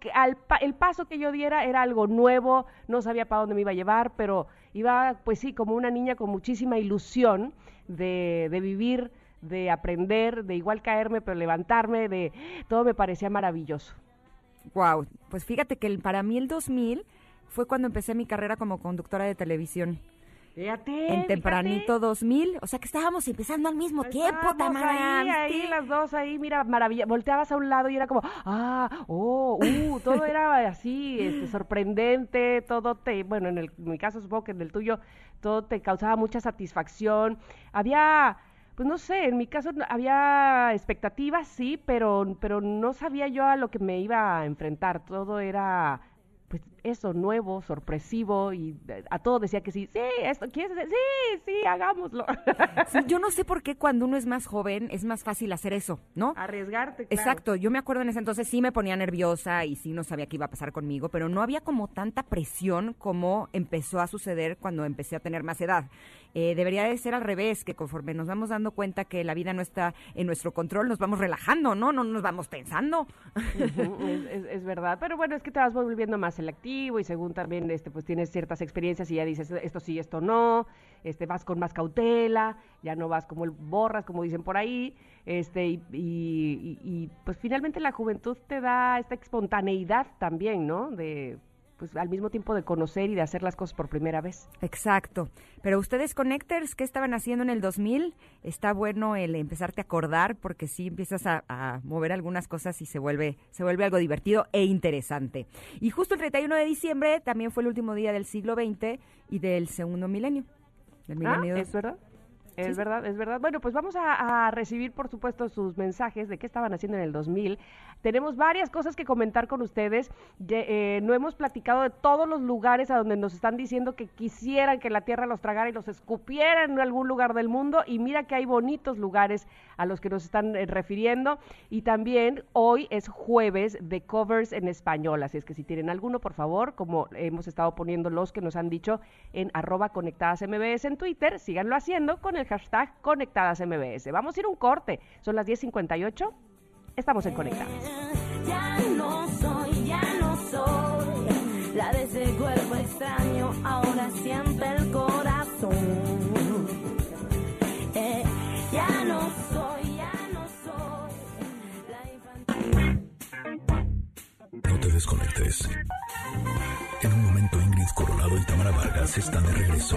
que al pa- el paso que yo diera era algo nuevo, no sabía para dónde me iba a llevar, pero iba, pues sí, como una niña con muchísima ilusión de, de vivir, de aprender, de igual caerme, pero levantarme, de todo me parecía maravilloso. Wow, pues fíjate que el- para mí el 2000 fue cuando empecé mi carrera como conductora de televisión. Fíjate, en tempranito 2000, o sea que estábamos empezando al mismo tiempo, Tamara. Ahí, ahí, las dos ahí, mira, maravilla. Volteabas a un lado y era como, ah, oh, uh, todo era así, este, sorprendente, todo te, bueno, en, el, en mi caso supongo que en el tuyo, todo te causaba mucha satisfacción. Había, pues no sé, en mi caso había expectativas, sí, pero, pero no sabía yo a lo que me iba a enfrentar. Todo era pues eso, nuevo, sorpresivo, y eh, a todo decía que sí, sí, esto, ¿quieres hacer? Sí, sí, hagámoslo. Sí, yo no sé por qué cuando uno es más joven es más fácil hacer eso, ¿no? Arriesgarte, claro. Exacto, yo me acuerdo en ese entonces sí me ponía nerviosa y sí no sabía qué iba a pasar conmigo, pero no había como tanta presión como empezó a suceder cuando empecé a tener más edad. Eh, debería de ser al revés, que conforme nos vamos dando cuenta que la vida no está en nuestro control, nos vamos relajando, ¿no? No nos vamos pensando. Es, es- es verdad, pero bueno, es que te vas volviendo más y según también este pues tienes ciertas experiencias y ya dices esto sí, esto no, este vas con más cautela, ya no vas como borras, como dicen por ahí, este y, y- y- y, pues finalmente la juventud te da esta espontaneidad también, ¿no? De pues al mismo tiempo de conocer y de hacer las cosas por primera vez. Exacto. Pero ustedes, Connectors, ¿qué estaban haciendo en el 2000? Está bueno el empezarte a acordar porque sí empiezas a, a mover algunas cosas y se vuelve, se vuelve algo divertido e interesante. Y justo el 31 de diciembre también fue el último día del siglo XX y del segundo milenio. Del Ah, milenio ¿Es dos. verdad? Es Sí. verdad, es verdad. Bueno, pues vamos a, a recibir, por supuesto, sus mensajes de qué estaban haciendo en el 2000. Tenemos varias cosas que comentar con ustedes. Eh, no hemos platicado de todos los lugares a donde nos están diciendo que quisieran que la tierra los tragara y los escupiera en algún lugar del mundo. Y mira que hay bonitos lugares a los que nos están eh, refiriendo. Y también hoy es jueves de covers en español. Así es que si tienen alguno, por favor, como hemos estado poniendo los que nos han dicho en arroba conectadas MBS en Twitter, síganlo haciendo con el hashtag conectadas MBS. Vamos a ir a un corte. Son las 10.58. Estamos en Conectadas. Ya no soy, ya no soy la de ese cuerpo extraño, ahora siente el corazón. Eh, ya no soy, ya no soy la infantil. No te desconectes. En un momento Ingrid Coronado y Tamara Vargas están de regreso.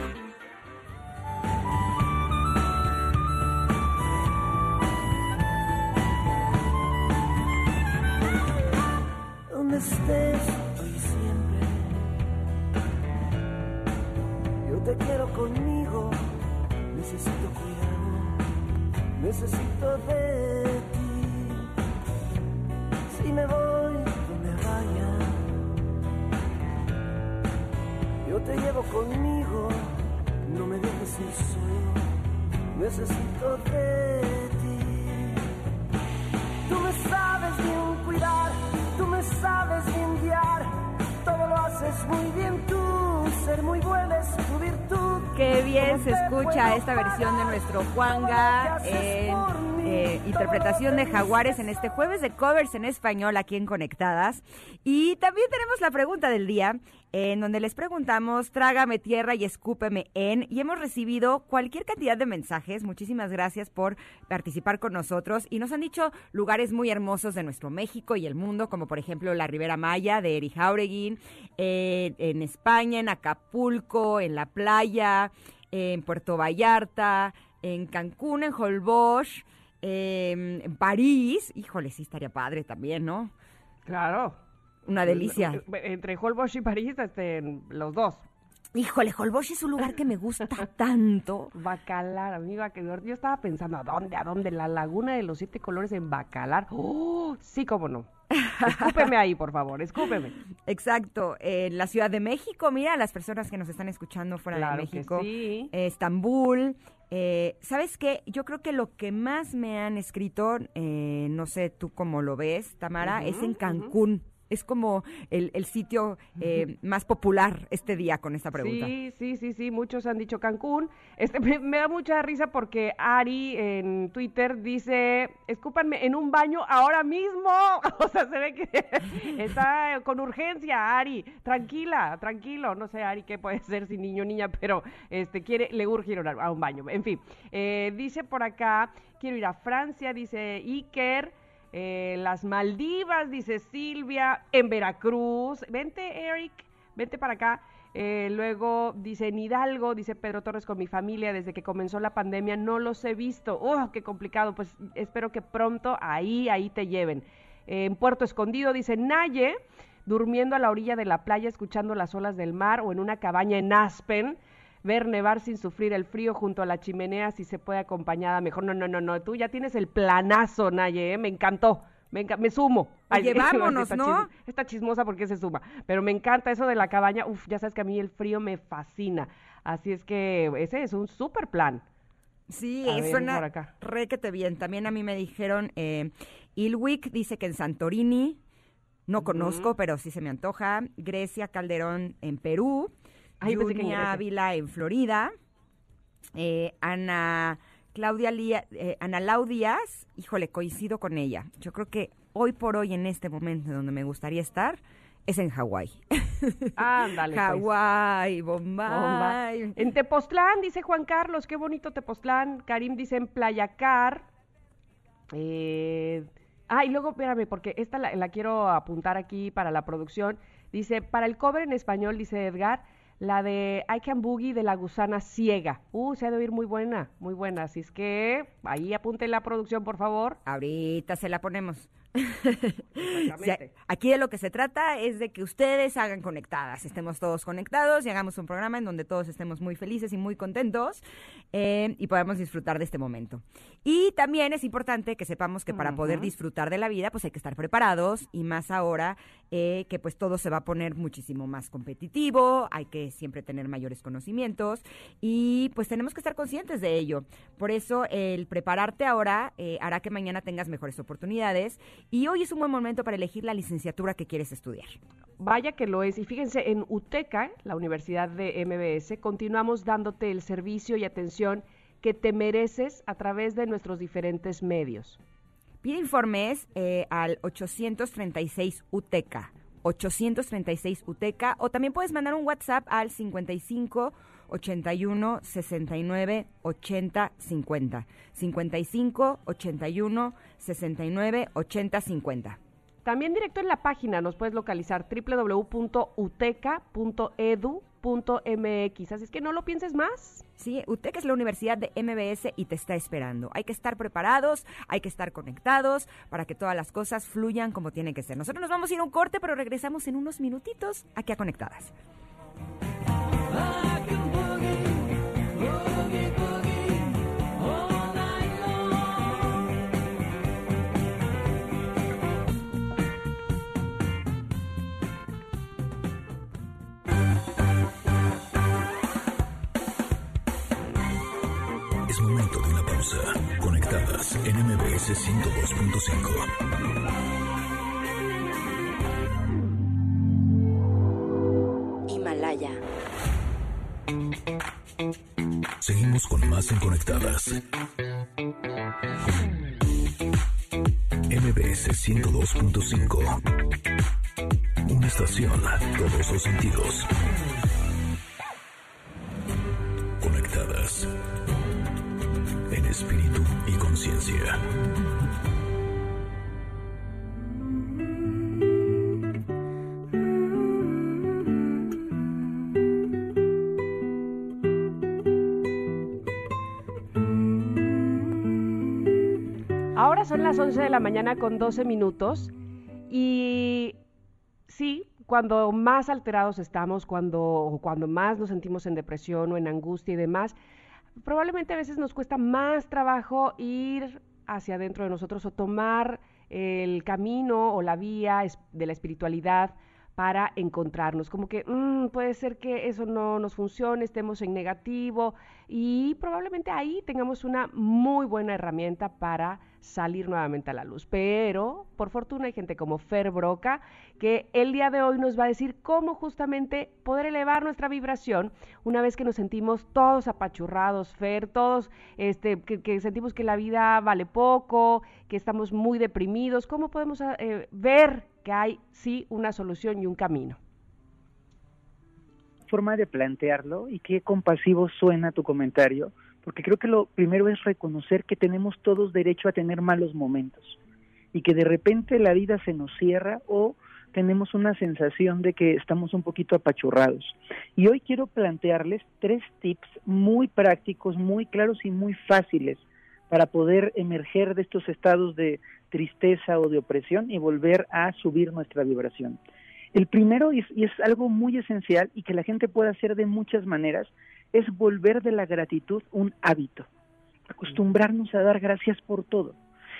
estés hoy siempre. Yo te quiero conmigo, necesito cuidado, necesito de ti. Si me voy, que me vaya. Yo te llevo conmigo, no me dejes ir solo, necesito de ti. Muy bien tú, ser muy buena es tu virtud. Qué bien ¿Cómo se escucha esta versión de nuestro Juanga en? Interpretación de Jaguares en este jueves de covers en español aquí en Conectadas. Y también tenemos la pregunta del día en donde les preguntamos, trágame tierra y escúpeme en, y hemos recibido cualquier cantidad de mensajes. Muchísimas gracias por participar con nosotros y nos han dicho lugares muy hermosos de nuestro México y el mundo, como por ejemplo la Ribera Maya de Eri Jauregui, eh, en España, en Acapulco, en la playa, en Puerto Vallarta, en Cancún, en Holbox, eh, en París. Híjole, sí estaría padre también, ¿no? Claro. Una delicia. Eh, Entre Holbox y París, este, los dos. Híjole, Holbox es un lugar que me gusta tanto. Bacalar, amiga, que yo estaba pensando, ¿a dónde? ¿A dónde? La laguna de los siete colores en Bacalar. ¡Oh! Sí, cómo no. Escúpeme ahí, por favor, escúpeme. Exacto, en la Ciudad de México, mira, las personas que nos están escuchando fuera Claro de que México, sí. eh, Estambul, eh, ¿sabes qué? Yo creo que lo que más me han escrito, eh, no sé tú cómo lo ves, Tamara, es en Cancún. Es como el, el sitio eh, más popular este día con esta pregunta. Sí, sí, sí, sí, muchos han dicho Cancún. Este, me, me da mucha risa porque Ari en Twitter dice, escúpanme en un baño ahora mismo. O sea, se ve que está con urgencia, Ari. Tranquila, tranquilo. No sé, Ari, qué puede ser si niño o niña, pero este quiere, le urge ir a un- a un baño. En fin, eh, dice por acá, quiero ir a Francia, dice Iker. Eh, las Maldivas, dice Silvia, en Veracruz. Vente, Eric, vente para acá. Eh, luego dice Hidalgo, dice Pedro Torres, con mi familia, desde que comenzó la pandemia no los he visto. ¡Oh, qué complicado! Pues espero que pronto ahí, ahí te lleven. Eh, en Puerto Escondido, dice Naye, durmiendo a la orilla de la playa, escuchando las olas del mar o en una cabaña en Aspen. Ver nevar sin sufrir el frío junto a la chimenea si se puede acompañada mejor. No, no, no, no. Tú ya tienes el planazo, Naye, ¿eh? me encantó. Me, me sumo. Oye, vámonos, está ¿no? chis- Está chismosa porque se suma. Pero me encanta eso de la cabaña. Uf, ya sabes que a mí el frío me fascina. Así es que ese es un super plan. Sí, A ver, suena por acá. requete bien. También a mí me dijeron, eh, Ilwick dice que en Santorini, no conozco, pero sí se me antoja. Grecia Calderón en Perú. Ay, pensé que en Yunia Grecia. Ávila en Florida. eh, Ana Claudia Lía- eh, Ana Lau Díaz, híjole, coincido con ella. Yo creo que hoy por hoy, en este momento donde me gustaría estar, es en Hawái. Ándale. pues. Hawái, Bomba. Bombay. En Tepoztlán, dice Juan Carlos, qué bonito Tepoztlán. Karim dice en Playa Car. Eh, ah, y luego, espérame, porque esta la, la quiero apuntar aquí para la producción. Dice, para el cover en español, dice Edgar, la de I Can Boogie de la gusana ciega. Uh, se ha de oír muy buena, muy buena. Así es que ahí apunte la producción, por favor. Ahorita se la ponemos. Exactamente. Aquí de lo que se trata es de que ustedes hagan conectadas, estemos todos conectados y hagamos un programa en donde todos estemos muy felices y muy contentos eh, y podamos disfrutar de este momento. Y también es importante que sepamos que para poder disfrutar de la vida, pues hay que estar preparados y más ahora eh, que pues todo se va a poner muchísimo más competitivo, hay que siempre tener mayores conocimientos y pues tenemos que estar conscientes de ello. Por eso el prepararte ahora eh, hará que mañana tengas mejores oportunidades y hoy es un buen momento para elegir la licenciatura que quieres estudiar. Vaya que lo es. Y fíjense, en UTECA, la Universidad de MBS, continuamos dándote el servicio y atención que te mereces a través de nuestros diferentes medios. Pide informes eh, al 836 UTECA. 836 UTECA o también puedes mandar un WhatsApp al 55 81 69 80 50. 55 81 69 80 50. También directo en la página nos puedes localizar www.uteca.edu.mx. Así es que no lo pienses más. Sí, UTEC es la universidad de MBS y te está esperando. Hay que estar preparados, hay que estar conectados para que todas las cosas fluyan como tienen que ser. Nosotros nos vamos a ir a un corte, pero regresamos en unos minutitos aquí a Conectadas. Es momento de una pausa, conectadas en MBS ciento dos punto cinco, Himalaya. Seguimos con más en Conectadas. MBS 102.5. Una estación a todos los sentidos. Conectadas. En espíritu y conciencia. Son las 11 de la mañana con 12 minutos y sí, cuando más alterados estamos, cuando, cuando más nos sentimos en depresión o en angustia y demás, probablemente a veces nos cuesta más trabajo ir hacia adentro de nosotros o tomar el camino o la vía de la espiritualidad para encontrarnos. Como que "Mm, puede ser que eso no nos funcione, estemos en negativo y probablemente ahí tengamos una muy buena herramienta para salir nuevamente a la luz. Pero por fortuna hay gente como Fer Broca que el día de hoy nos va a decir cómo justamente poder elevar nuestra vibración una vez que nos sentimos todos apachurrados, Fer, todos este, que, sentimos que la vida vale poco, que estamos muy deprimidos. ¿Cómo podemos eh, ver que hay sí una solución y un camino? Forma de plantearlo y qué compasivo suena tu comentario, porque creo que lo primero es reconocer que tenemos todos derecho a tener malos momentos y que de repente la vida se nos cierra o tenemos una sensación de que estamos un poquito apachurrados. Y hoy quiero plantearles tres tips muy prácticos, muy claros y muy fáciles para poder emerger de estos estados de tristeza o de opresión y volver a subir nuestra vibración. El primero, y es, y es algo muy esencial y que la gente puede hacer de muchas maneras, es volver de la gratitud un hábito. Acostumbrarnos a dar gracias por todo.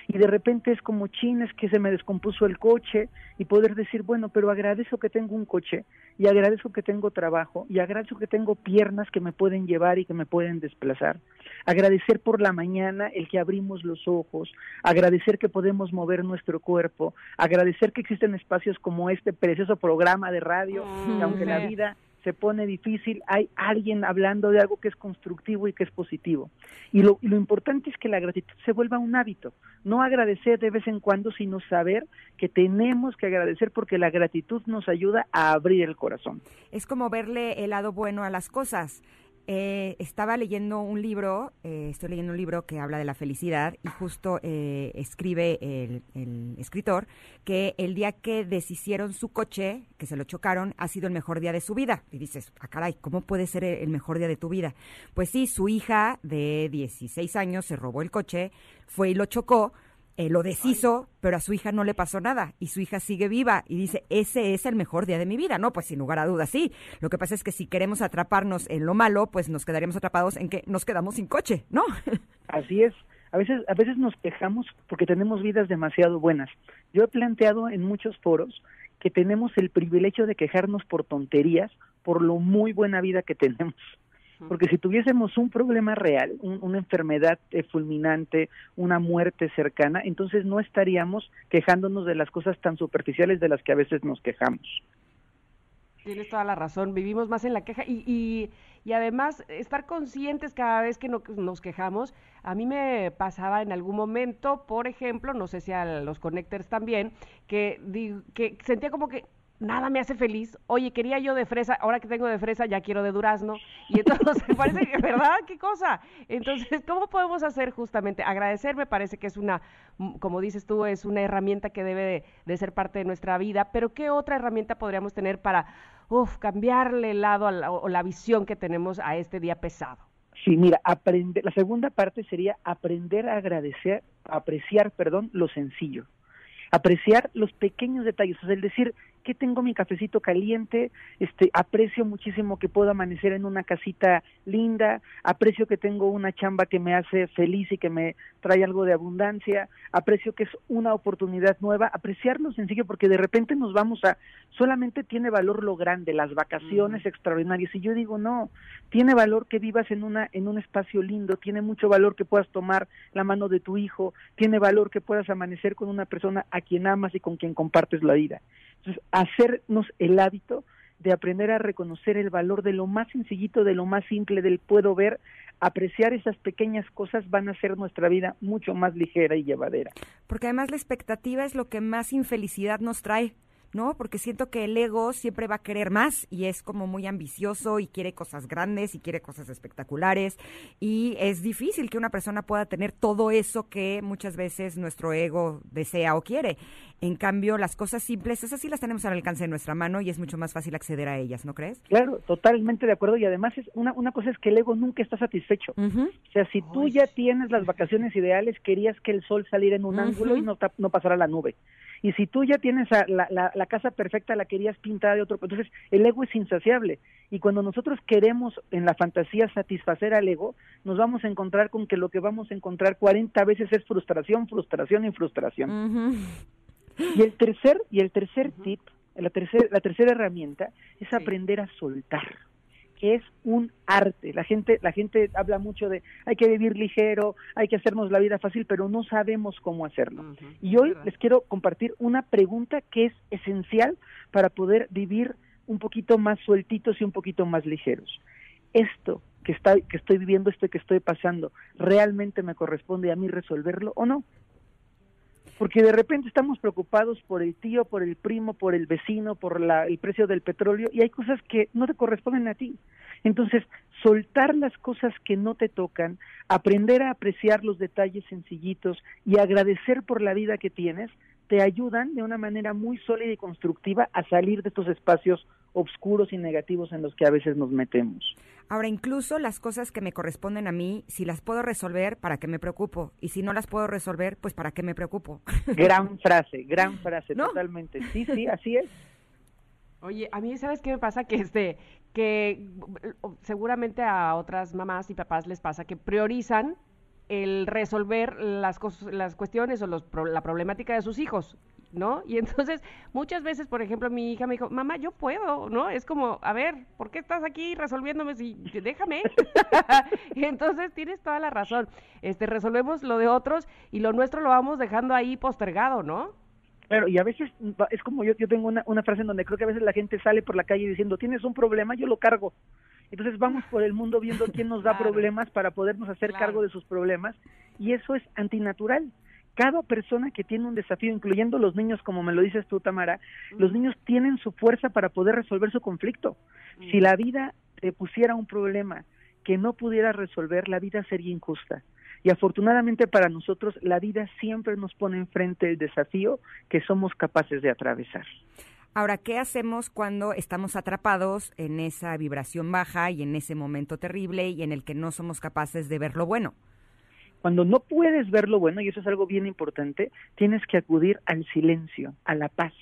Y de repente es como chines que se me descompuso el coche y poder decir, bueno, pero agradezco que tengo un coche y agradezco que tengo trabajo y agradezco que tengo piernas que me pueden llevar y que me pueden desplazar. Agradecer por la mañana el que abrimos los ojos, agradecer que podemos mover nuestro cuerpo, agradecer que existen espacios como este precioso programa de radio, que aunque la vida se pone difícil, hay alguien hablando de algo que es constructivo y que es positivo. Y lo, y lo importante es que la gratitud se vuelva un hábito, no agradecer de vez en cuando, sino saber que tenemos que agradecer porque la gratitud nos ayuda a abrir el corazón. Es como verle el lado bueno a las cosas. Eh, estaba leyendo un libro, eh, estoy leyendo un libro que habla de la felicidad y justo eh, escribe el, el escritor que el día que deshicieron su coche, que se lo chocaron, ha sido el mejor día de su vida. Y dices, ah, caray, ¿cómo puede ser el mejor día de tu vida? Pues sí, su hija de 16 años se robó el coche, fue y lo chocó, eh, lo deshizo, pero a su hija no le pasó nada y su hija sigue viva y dice, ese es el mejor día de mi vida, ¿no? Pues sin lugar a dudas, sí. Lo que pasa es que si queremos atraparnos en lo malo, pues nos quedaríamos atrapados en que nos quedamos sin coche, ¿no? Así es. A veces, a veces nos quejamos porque tenemos vidas demasiado buenas. Yo he planteado en muchos foros que tenemos el privilegio de quejarnos por tonterías, por lo muy buena vida que tenemos. Porque si tuviésemos un problema real, un- una enfermedad eh, fulminante, una muerte cercana, entonces no estaríamos quejándonos de las cosas tan superficiales de las que a veces nos quejamos. Tienes toda la razón, vivimos más en la queja y, y, y además estar conscientes cada vez que no- nos quejamos. A mí me pasaba en algún momento, por ejemplo, no sé si a los connectors también, que, que sentía como que nada me hace feliz. Oye, quería yo de fresa, ahora que tengo de fresa ya quiero de durazno. Y entonces parece que, ¿verdad? ¿Qué cosa? Entonces, ¿cómo podemos hacer justamente? Agradecer me parece que es una, mm, como dices tú, es una herramienta que debe de, ser parte de nuestra vida, pero ¿qué otra herramienta podríamos tener para, uf, cambiarle el lado la- o la visión que tenemos a este día pesado? Sí, mira, aprender, la segunda parte sería aprender a agradecer, apreciar, perdón, lo sencillo. Apreciar los pequeños detalles, es decir, que tengo mi cafecito caliente, este, aprecio muchísimo que puedo amanecer en una casita linda, aprecio que tengo una chamba que me hace feliz y que me trae algo de abundancia, aprecio que es una oportunidad nueva, apreciar lo sencillo porque de repente nos vamos a, solamente tiene valor lo grande, las vacaciones extraordinarias, y yo digo, no, tiene valor que vivas en una, en un espacio lindo, tiene mucho valor que puedas tomar la mano de tu hijo, tiene valor que puedas amanecer con una persona a quien amas y con quien compartes la vida. Entonces, hacernos el hábito de aprender a reconocer el valor de lo más sencillito, de lo más simple, del puedo ver, apreciar esas pequeñas cosas van a hacer nuestra vida mucho más ligera y llevadera. Porque además la expectativa es lo que más infelicidad nos trae. ¿No? Porque siento que el ego siempre va a querer más y es como muy ambicioso y quiere cosas grandes y quiere cosas espectaculares y es difícil que una persona pueda tener todo eso que muchas veces nuestro ego desea o quiere. En cambio, las cosas simples, esas sí las tenemos al alcance de nuestra mano y es mucho más fácil acceder a ellas, ¿no crees? Claro, totalmente de acuerdo y además es una, una cosa es que el ego nunca está satisfecho. O sea, si tú ya tienes las vacaciones ideales, querías que el sol saliera en un ángulo y no, no pasara la nube. Y si tú ya tienes a la, la, la casa perfecta, la querías pintada de otro, entonces el ego es insaciable. Y cuando nosotros queremos en la fantasía satisfacer al ego, nos vamos a encontrar con que lo que vamos a encontrar 40 veces es frustración, frustración y frustración. Y el tercer, y el tercer tip, la tercera, la tercera herramienta es aprender a soltar que es un arte. La gente, la gente habla mucho de hay que vivir ligero, hay que hacernos la vida fácil, pero no sabemos cómo hacerlo. Y hoy les quiero compartir una pregunta que es esencial para poder vivir un poquito más sueltitos y un poquito más ligeros. Esto que está, que estoy viviendo, esto que estoy pasando, ¿realmente me corresponde a mí resolverlo o no? Porque de repente estamos preocupados por el tío, por el primo, por el vecino, por la, el precio del petróleo y hay cosas que no te corresponden a ti. Entonces, soltar las cosas que no te tocan, aprender a apreciar los detalles sencillitos y agradecer por la vida que tienes, te ayudan de una manera muy sólida y constructiva a salir de estos espacios oscuros y negativos en los que a veces nos metemos. Ahora, incluso las cosas que me corresponden a mí, si las puedo resolver, ¿para qué me preocupo? Y si no las puedo resolver, pues ¿para qué me preocupo? Gran frase, gran frase, totalmente. Sí, sí, así es. Oye, a mí, ¿sabes qué me pasa? Que este, que seguramente a otras mamás y papás les pasa que priorizan el resolver las, cos- las cuestiones o los, pro- la problemática de sus hijos, ¿no? Y entonces, muchas veces, por ejemplo, mi hija me dijo, mamá, yo puedo, ¿no? Es como, a ver, ¿por qué estás aquí resolviéndome si déjame? y entonces tienes toda la razón. Este, resolvemos lo de otros y lo nuestro lo vamos dejando ahí postergado, ¿no? Claro, y a veces es como yo, yo tengo una, una frase en donde creo que a veces la gente sale por la calle diciendo, tienes un problema, yo lo cargo. Entonces vamos por el mundo viendo quién nos da problemas para podernos hacer cargo de sus problemas y eso es antinatural. Cada persona que tiene un desafío, incluyendo los niños, como me lo dices tú, Tamara, los niños tienen su fuerza para poder resolver su conflicto. Si la vida te pusiera un problema que no pudiera resolver, la vida sería injusta. Y afortunadamente para nosotros, la vida siempre nos pone enfrente el desafío que somos capaces de atravesar. Ahora, ¿qué hacemos cuando estamos atrapados en esa vibración baja y en ese momento terrible y en el que no somos capaces de ver lo bueno? Cuando no puedes ver lo bueno, y eso es algo bien importante, tienes que acudir al silencio, a la paz,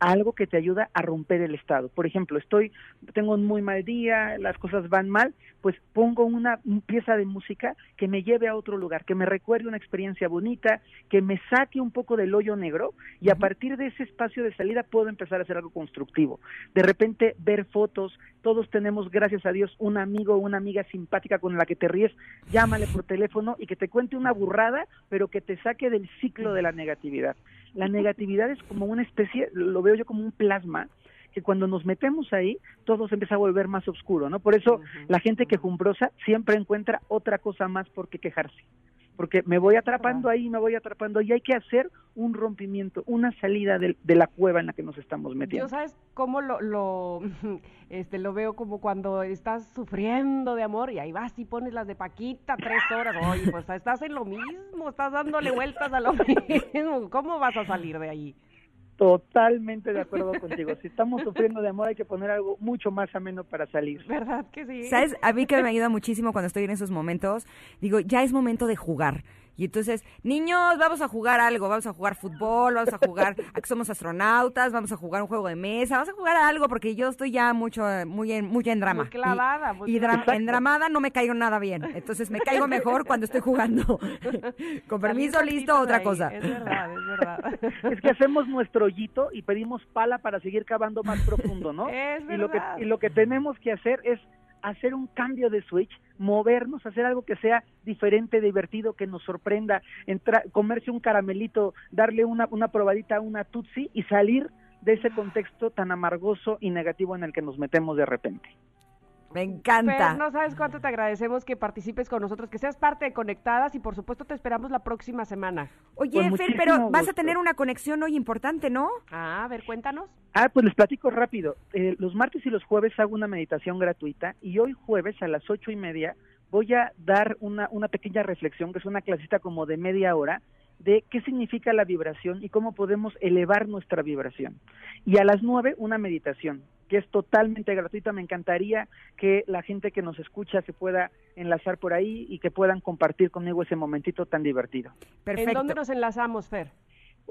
algo que te ayuda a romper el estado. Por ejemplo, estoy, tengo un muy mal día, las cosas van mal, pues pongo una pieza de música que me lleve a otro lugar, que me recuerde una experiencia bonita, que me saque un poco del hoyo negro y a partir de ese espacio de salida puedo empezar a hacer algo constructivo. De repente ver fotos, todos tenemos, gracias a Dios, un amigo o una amiga simpática con la que te ríes, llámale por teléfono y que te cuente una burrada, pero que te saque del ciclo de la negatividad. La negatividad es como una especie, lo veo yo como un plasma, que cuando nos metemos ahí, todo se empieza a volver más oscuro, ¿no? Por eso la gente quejumbrosa siempre encuentra otra cosa más por qué quejarse. Porque me voy atrapando ahí, me voy atrapando, y hay que hacer un rompimiento, una salida de, de la cueva en la que nos estamos metiendo. Yo sabes cómo lo, lo, este, lo veo como cuando estás sufriendo de amor y ahí vas y pones las de Paquita tres horas. Oye, pues estás en lo mismo, estás dándole vueltas a lo mismo. ¿Cómo vas a salir de ahí? Totalmente de acuerdo contigo. Si estamos sufriendo de amor, hay que poner algo mucho más ameno para salir. ¿Verdad que sí? ¿Sabes? A mí que me ayuda muchísimo cuando estoy en esos momentos, digo, ya es momento de jugar. Y entonces, niños, vamos a jugar algo, vamos a jugar fútbol, vamos a jugar a que somos astronautas, vamos a jugar un juego de mesa, vamos a jugar a algo porque yo estoy ya mucho, eh, muy en, muy en drama. Muy clavada, Y, muy y dra- en dramada no me caigo nada bien. Entonces me caigo mejor cuando estoy jugando. Con permiso, listo, otra ahí. cosa. Es verdad, es verdad. Es que hacemos nuestro hoyito y pedimos pala para seguir cavando más profundo, ¿no? Es y lo que verdad. y lo que tenemos que hacer es hacer un cambio de switch, movernos, hacer algo que sea diferente, divertido, que nos sorprenda, comerse un caramelito, darle una, una probadita a una tutsi y salir de ese contexto tan amargoso y negativo en el que nos metemos de repente. Me encanta. Fer, no sabes cuánto te agradecemos que participes con nosotros, que seas parte de Conectadas y por supuesto te esperamos la próxima semana. Oye, Fer, pero vas a tener una conexión hoy importante, ¿no? Ah, a ver, cuéntanos. Ah, pues les platico rápido. Eh, los martes y los jueves hago una meditación gratuita y hoy jueves a las ocho y media voy a dar una, una pequeña reflexión, que es una clasita como de media hora, de qué significa la vibración y cómo podemos elevar nuestra vibración. Y a las nueve una meditación, que es totalmente gratuita. Me encantaría que la gente que nos escucha se pueda enlazar por ahí y que puedan compartir conmigo ese momentito tan divertido. Perfecto. ¿En dónde nos enlazamos, Fer?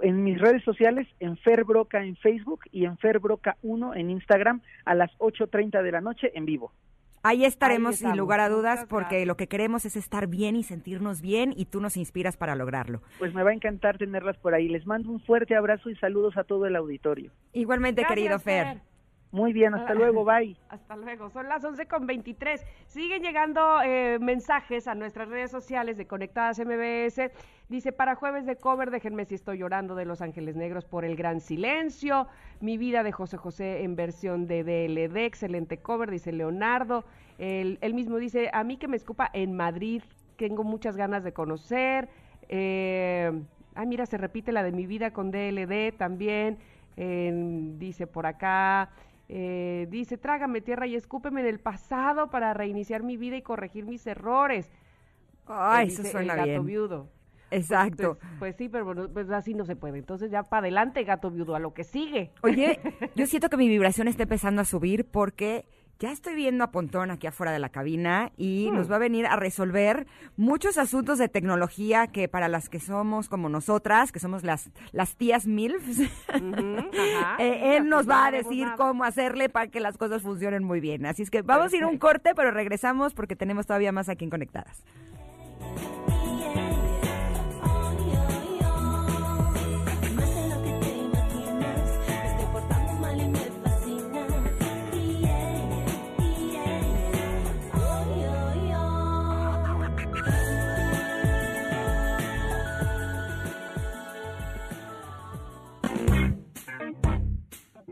en mis redes sociales, en Fer Broca en Facebook y en Fer Broca 1 en Instagram a las 8.30 de la noche en vivo. Ahí estaremos Ahí sin lugar a dudas porque lo que queremos es estar bien y sentirnos bien y tú nos inspiras para lograrlo. Pues me va a encantar tenerlas por ahí. Les mando un fuerte abrazo y saludos a todo el auditorio. Igualmente, Gracias, querido Fer. Muy bien, hasta luego, bye. Hasta luego. Son las 11 con 23. Siguen llegando eh, mensajes a nuestras redes sociales de Conectadas MBS. Dice, para jueves de cover, déjenme si estoy llorando de Los Ángeles Negros por el gran silencio. Mi vida de José José en versión de DLD. Excelente cover, dice Leonardo. Él, él mismo dice, a mí que me escupa en Madrid. Tengo muchas ganas de conocer. Eh, ah, mira, se repite la de mi vida con DLD también. En- dice por acá, eh, dice, trágame tierra y escúpeme en el pasado para reiniciar mi vida y corregir mis errores. Ay, Eh, eso suena el gato bien. viudo. Exacto. Pues, pues sí, pero bueno, pues así no se puede. Entonces ya para adelante, gato viudo, a lo que sigue. Oye, yo siento que mi vibración está empezando a subir porque ya estoy viendo a Pontón aquí afuera de la cabina y Hmm. nos va a venir a resolver muchos asuntos de tecnología que para las que somos como nosotras, que somos las, las tías MILFs, ajá. eh, él nos no va a decir nada. cómo hacerle para que las cosas funcionen muy bien. Así es que vamos a ir a un corte, pero regresamos porque tenemos todavía más aquí en Conectadas.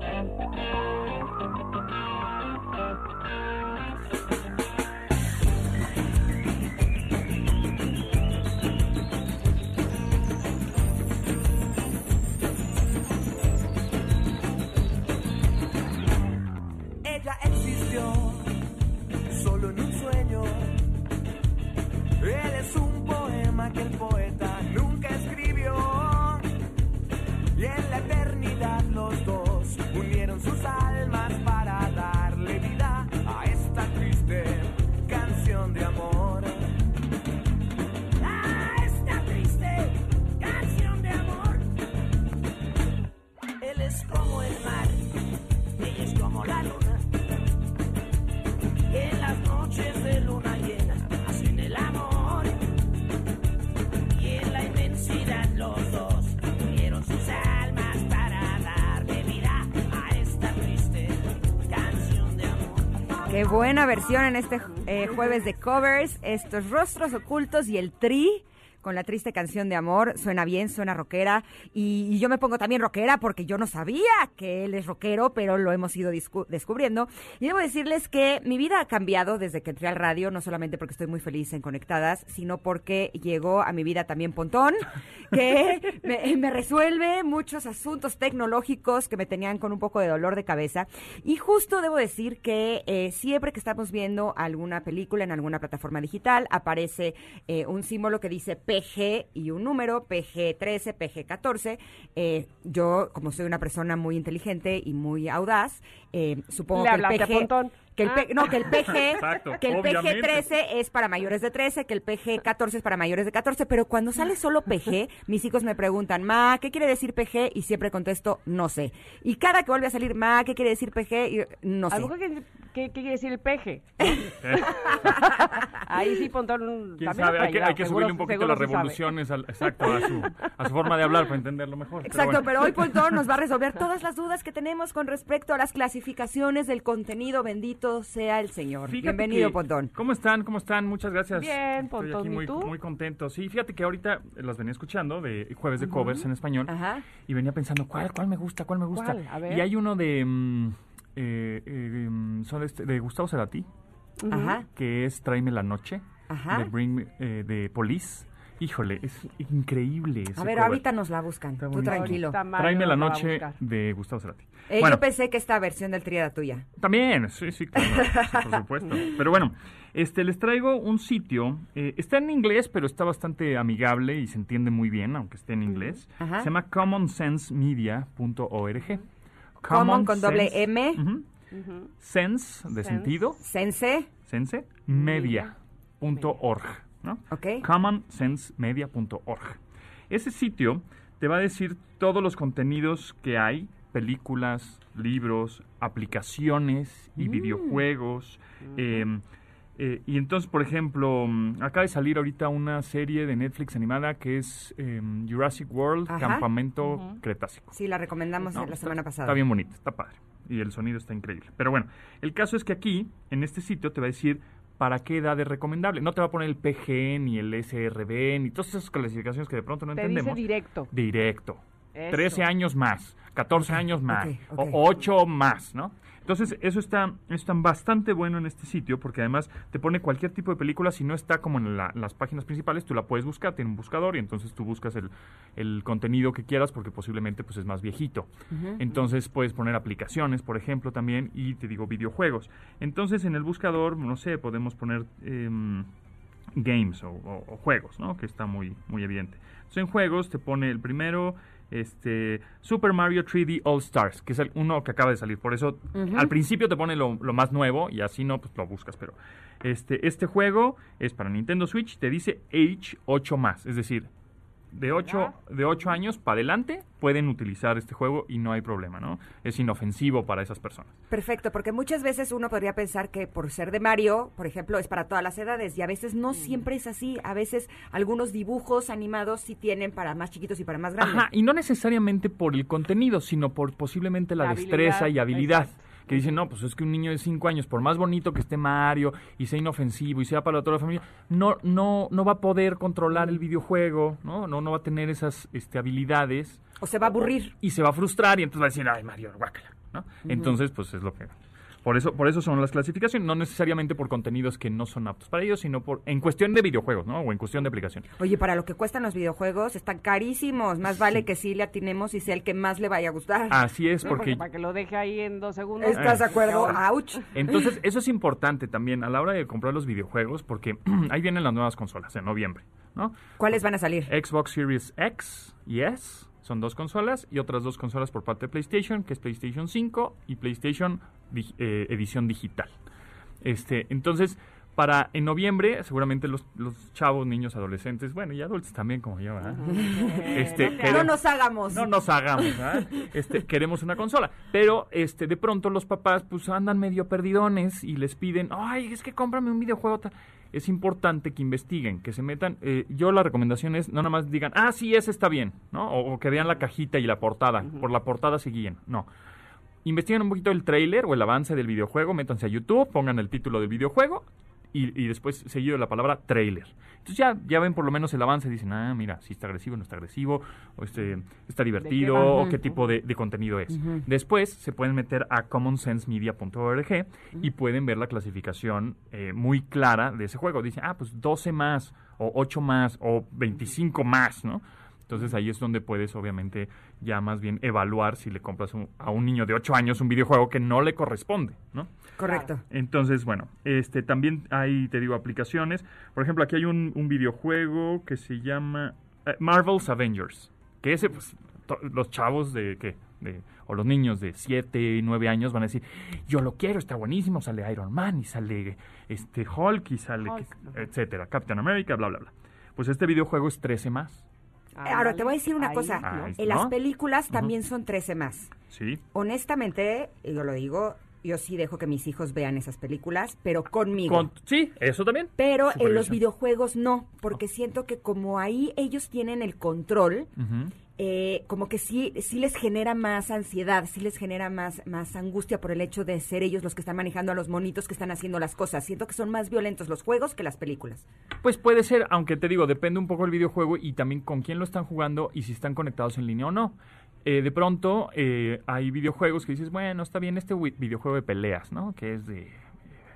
Ella buena versión en este eh, jueves de covers, estos rostros ocultos y el tri con la triste canción de amor. Suena bien, suena rockera. Y, y yo me pongo también rockera porque yo no sabía que él es rockero, pero lo hemos ido descubriendo. Y debo decirles que mi vida ha cambiado desde que entré al radio, no solamente porque estoy muy feliz en Conectadas, sino porque llegó a mi vida también Pontón, que me, me resuelve muchos asuntos tecnológicos que me tenían con un poco de dolor de cabeza. Y justo debo decir que eh, siempre que estamos viendo alguna película en alguna plataforma digital, aparece eh, un símbolo que dice PG y un número, PG13, PG14. Eh, yo, como soy una persona muy inteligente y muy audaz, eh, supongo Le que el PG... Que el, P- no, que el PG, Exacto, que el obviamente. PG13 es para mayores de 13, que el PG14 es para mayores de 14, pero cuando sale solo PG, mis hijos me preguntan, Ma, ¿qué quiere decir PG? Y siempre contesto, no sé. Y cada que vuelve a salir, Ma, ¿qué quiere decir PG? Y, no sé. ¿Algo que, que- qué quiere decir el peje? Ahí sí, Pontón. ¿Quién sabe? Hay que, hay que seguro- subirle un poquito las sí revoluciones al, exacto, a su, a su forma de hablar para entenderlo mejor. Exacto, bueno. pero hoy Pontón nos va a resolver todas las dudas que tenemos con respecto a las clasificaciones del contenido. Bendito sea el Señor. Fíjate Bienvenido, que- Pontón. ¿Cómo están? ¿Cómo están? Muchas gracias. Bien, Estoy Pontón, aquí ¿y muy, tú? muy contento. Sí, fíjate que ahorita las venía escuchando de jueves de covers en español Ajá. y venía pensando, ¿cuál, cuál me gusta? ¿Cuál me gusta? ¿Cuál? A ver. Y hay uno de, mm, eh, eh, mm, son este- de Gustavo Cerati, Ajá. que es Tráeme la noche, Ajá. de, Bring Me- eh, de Police. Híjole, es increíble ese A ver, cover. ahorita nos la buscan. Está Tú bonito. tranquilo. Tráeme la noche de Gustavo Cerati. Eh, Bueno. Yo pensé que esta versión del tríada tuya. También, sí, sí, claro, sí, por supuesto. Pero bueno, este, les traigo un sitio, eh, está en inglés, pero está bastante amigable y se entiende muy bien, aunque esté en inglés. Ajá. Se llama commonsensemedia.org. Common con doble Sense- M. Sense, de Sense. sentido, Sense. sense, media.org, ¿no? Ok. commonsensemedia.org. Ese sitio te va a decir todos los contenidos que hay, películas, libros, aplicaciones y videojuegos. eh, eh, y entonces, por ejemplo, mm, acaba de salir ahorita una serie de Netflix animada que es eh, Jurassic World, Ajá. Campamento Cretácico. Sí, la recomendamos No, la está- semana pasada. Está bien bonito, está padre. Y el sonido está increíble. Pero bueno, el caso es que aquí, en este sitio, te va a decir para qué edad es recomendable. No te va a poner el PG, ni el SRB, ni todas esas clasificaciones que de pronto no Te dice entendemos. directo. Directo. Eso. 13 años más, 14 años más, o 8 más, ¿no? Entonces, eso está, está bastante bueno en este sitio porque además te pone cualquier tipo de película. Si no está como en la- las páginas principales, tú la puedes buscar, tiene un buscador y entonces tú buscas el, el contenido que quieras porque posiblemente pues, es más viejito. Entonces puedes poner aplicaciones, por ejemplo, también y te digo videojuegos. Entonces, en el buscador, no sé, podemos poner... em, games o, o- o juegos, ¿no? Que está muy, muy evidente. Entonces, en juegos te pone el primero, este, Super Mario 3D All Stars, que es el uno que acaba de salir. Por eso, al principio te pone lo, lo más nuevo y así no, pues lo buscas. Pero este, este juego es para Nintendo Switch, te dice Age 8 más, es decir, de 8, de 8 años para adelante pueden utilizar este juego y no hay problema, ¿no? Es inofensivo para esas personas. Perfecto, porque muchas veces uno podría pensar que por ser de Mario, por ejemplo, es para todas las edades y a veces no siempre es así. A veces algunos dibujos animados sí tienen para más chiquitos y para más grandes. Ajá, y no necesariamente por el contenido, sino por posiblemente la, La destreza y habilidad, habilidad. Que dicen, no, pues es que un niño de 5 años, por más bonito que esté Mario y sea inofensivo y sea para toda la familia, no, no, no va a poder controlar el videojuego, ¿no? No, no va a tener esas este, habilidades O se va a aburrir. y se va a frustrar y entonces va a decir, ay, Mario, guácala, ¿no? Entonces, pues es lo que... Por eso, por eso son las clasificaciones, no necesariamente por contenidos que no son aptos para ellos, sino por en cuestión de videojuegos, ¿no? O en cuestión de aplicación. Oye, para lo que cuestan los videojuegos, están carísimos. Más vale que sí le atinemos y sea el que más le vaya a gustar. Así es, No, porque Para que lo deje ahí en dos segundos. ¿Estás de acuerdo? Ah, ¡Auch! Entonces, eso es importante también a la hora de comprar los videojuegos, porque ahí vienen las nuevas consolas en noviembre, ¿no? ¿Cuáles van a salir? Xbox Series X y S son dos consolas y otras dos consolas por parte de PlayStation, que es PlayStation 5 y PlayStation eh, edición digital. Este, entonces, para en noviembre, seguramente los, los chavos, niños, adolescentes, bueno, y adultos también como yo, ¿verdad? Este, No queremos- nos hagamos. no nos hagamos, ¿verdad? Este, queremos una consola. Pero este, de pronto los papás pues andan medio perdidones y les piden, ay, es que cómprame un videojuego. tal". Es importante que investiguen, que se metan. eh, yo la recomendación es no nada más digan, ah, sí, ese está bien, ¿no? O, o que vean la cajita y la portada. Por la portada se guíen. No. Investiguen un poquito el tráiler o el avance del videojuego, métanse a YouTube, pongan el título del videojuego y, y después seguido de la palabra trailer. Entonces ya, ya ven por lo menos el avance, dicen, ah, mira, si está agresivo, no está agresivo, o este, está divertido, va? o qué tipo de, de contenido es. Después se pueden meter a commonsensemedia.org y pueden ver la clasificación eh, muy clara de ese juego. Dicen, ah, pues 12 más, o 8 más, o 25 más, ¿no? Entonces ahí es donde puedes obviamente ya más bien evaluar si le compras un- a un niño de 8 años un videojuego que no le corresponde, ¿no? Correcto. Entonces, bueno, este también hay, te digo, aplicaciones. Por ejemplo, aquí hay un, un videojuego que se llama eh, Marvel's Avengers. Que ese, pues, to- los chavos de, ¿qué? De, o los niños de 7 y 9 años van a decir, yo lo quiero, está buenísimo, sale Iron Man y sale este Hulk y sale, Hulk, etcétera, Captain America, bla, bla, bla. Pues este videojuego es 13 más, Ahora, te voy a decir una Ahí, cosa. ¿no? En las películas también son 13 más. ¿sí? Honestamente, yo lo digo, yo sí dejo que mis hijos vean esas películas, pero conmigo. Con- sí, eso también. Pero en los videojuegos no, porque siento que como ahí ellos tienen el control, Ujú. Eh, como que sí, sí les genera más ansiedad, sí les genera más, más angustia por el hecho de ser ellos los que están manejando a los monitos que están haciendo las cosas. Siento que son más violentos los juegos que las películas. Pues puede ser, aunque te digo, depende un poco del videojuego y también con quién lo están jugando y si están conectados en línea o no. Eh, de pronto eh, hay videojuegos que dices, bueno, está bien este videojuego de peleas, ¿no? Que es de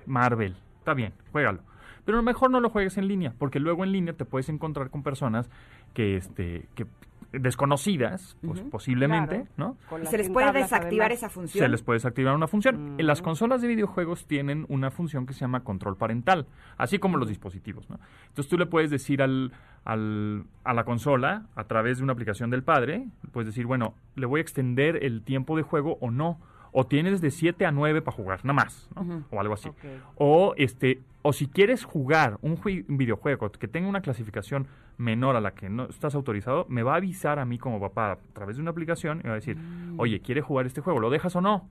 Marvel. Está bien, juégalo. Pero mejor no lo juegues en línea, porque luego en línea te puedes encontrar con personas que, este, que desconocidas, pues, posiblemente, Claro. ¿no? Se les puede desactivar además. esa función. Se les puede desactivar una función. En Las consolas de videojuegos tienen una función que se llama control parental, así como los dispositivos. ¿no? Entonces tú le puedes decir al, al- a la consola, a través de una aplicación del padre, puedes decir, bueno, le voy a extender el tiempo de juego o no. O tienes de 7 a 9 para jugar, nada más, ¿no? o algo así. O este o si quieres jugar un videojuego que tenga una clasificación menor a la que no estás autorizado, me va a avisar a mí como papá a través de una aplicación y va a decir, oye, ¿quiere jugar este juego? ¿Lo dejas o no?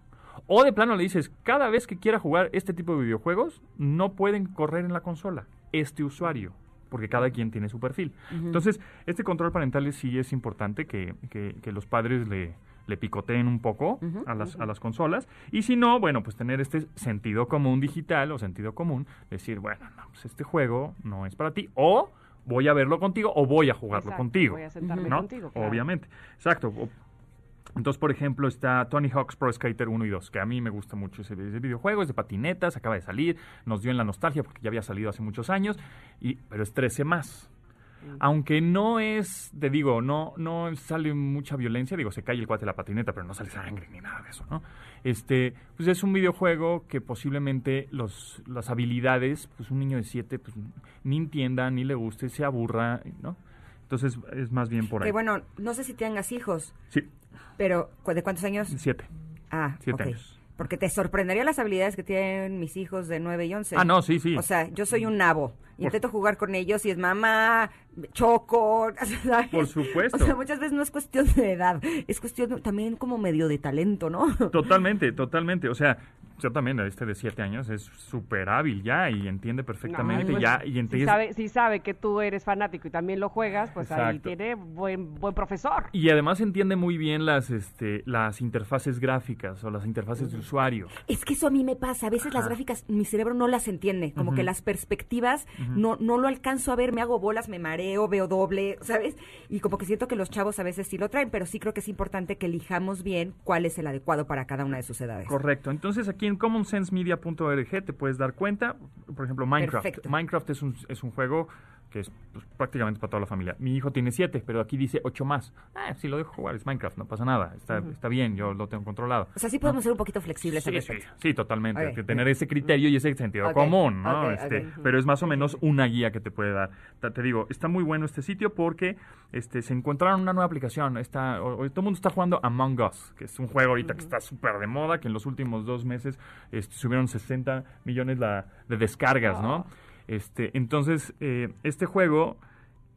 O de plano le dices, cada vez que quiera jugar este tipo de videojuegos, no pueden correr en la consola este usuario, porque cada quien tiene su perfil. Entonces, este control parental sí es importante que, que- que los padres le, le picoteen un poco a, las, a las consolas. Y si no, bueno, pues tener este sentido común digital o sentido común, decir, bueno, no, pues este juego no es para ti, o voy a verlo contigo o voy a jugarlo Exacto, contigo. voy a sentarme ¿no? contigo, claro. Obviamente. Exacto. Entonces, por ejemplo, está Tony Hawk's Pro Skater 1 y 2, que a mí me gusta mucho ese, ese videojuego, es de patinetas, acaba de salir, nos dio en la nostalgia porque ya había salido hace muchos años, y, pero es 13 más. Aunque no es, te digo, no, no sale mucha violencia, digo, se cae el cuate de la patineta, pero no sale sangre ni nada de eso, ¿no? Este, pues es un videojuego que posiblemente los, las habilidades, pues un niño de 7, pues ni entienda, ni le guste, se aburra, ¿no? Entonces es más bien por ahí. Que bueno, no sé si tengas hijos, Sí, pero ¿cu- ¿de cuántos años? 7. Ah, Siete años. Porque te sorprendería las habilidades que tienen mis hijos de 9 y 11. Ah, no, sí, sí. O sea, yo soy un nabo. Intento jugar con ellos y es mamá, choco, ¿sabes? Por supuesto. O sea, muchas veces no es cuestión de edad, es cuestión también como medio de talento, ¿no? Totalmente, totalmente. O sea, yo también, este de 7 años, es súper hábil ya y entiende perfectamente No, pues, ya. Y si, entiende, sabe, si sabe que tú eres fanático y también lo juegas, pues ahí tiene buen, buen profesor. Y además entiende muy bien las, este, las interfaces gráficas o las interfaces de usuario. Es que eso a mí me pasa. A veces las gráficas, mi cerebro no las entiende. Como que las perspectivas no, no lo alcanzo a ver. Me hago bolas, me mareo, veo doble, ¿sabes? Y como que siento que los chavos a veces sí lo traen, pero sí creo que es importante que elijamos bien cuál es el adecuado para cada una de sus edades. Correcto. Entonces aquí en commonsensemedia.org te puedes dar cuenta, por ejemplo, Minecraft. Perfecto. Minecraft es un, es un juego que es pues, prácticamente para toda la familia. Mi hijo tiene siete, pero aquí dice ocho más. Ah, si lo dejo jugar, es Minecraft, no pasa nada. Está, está bien, yo lo tengo controlado. O sea, sí podemos ser un poquito flexibles al Sí, sí, respecto. sí, totalmente. Ok. Que tener ese criterio y ese sentido Ok, común, ¿no? ok, Este. Pero es más o menos una guía que te puede dar. Te digo, está muy bueno este sitio porque este, se encontraron una nueva aplicación. Está, o- todo el mundo está jugando Among Us, que es un juego ahorita que está súper de moda, que en los últimos dos meses este, subieron 60 millones la- de descargas, ¿no? Este, entonces, eh, este juego,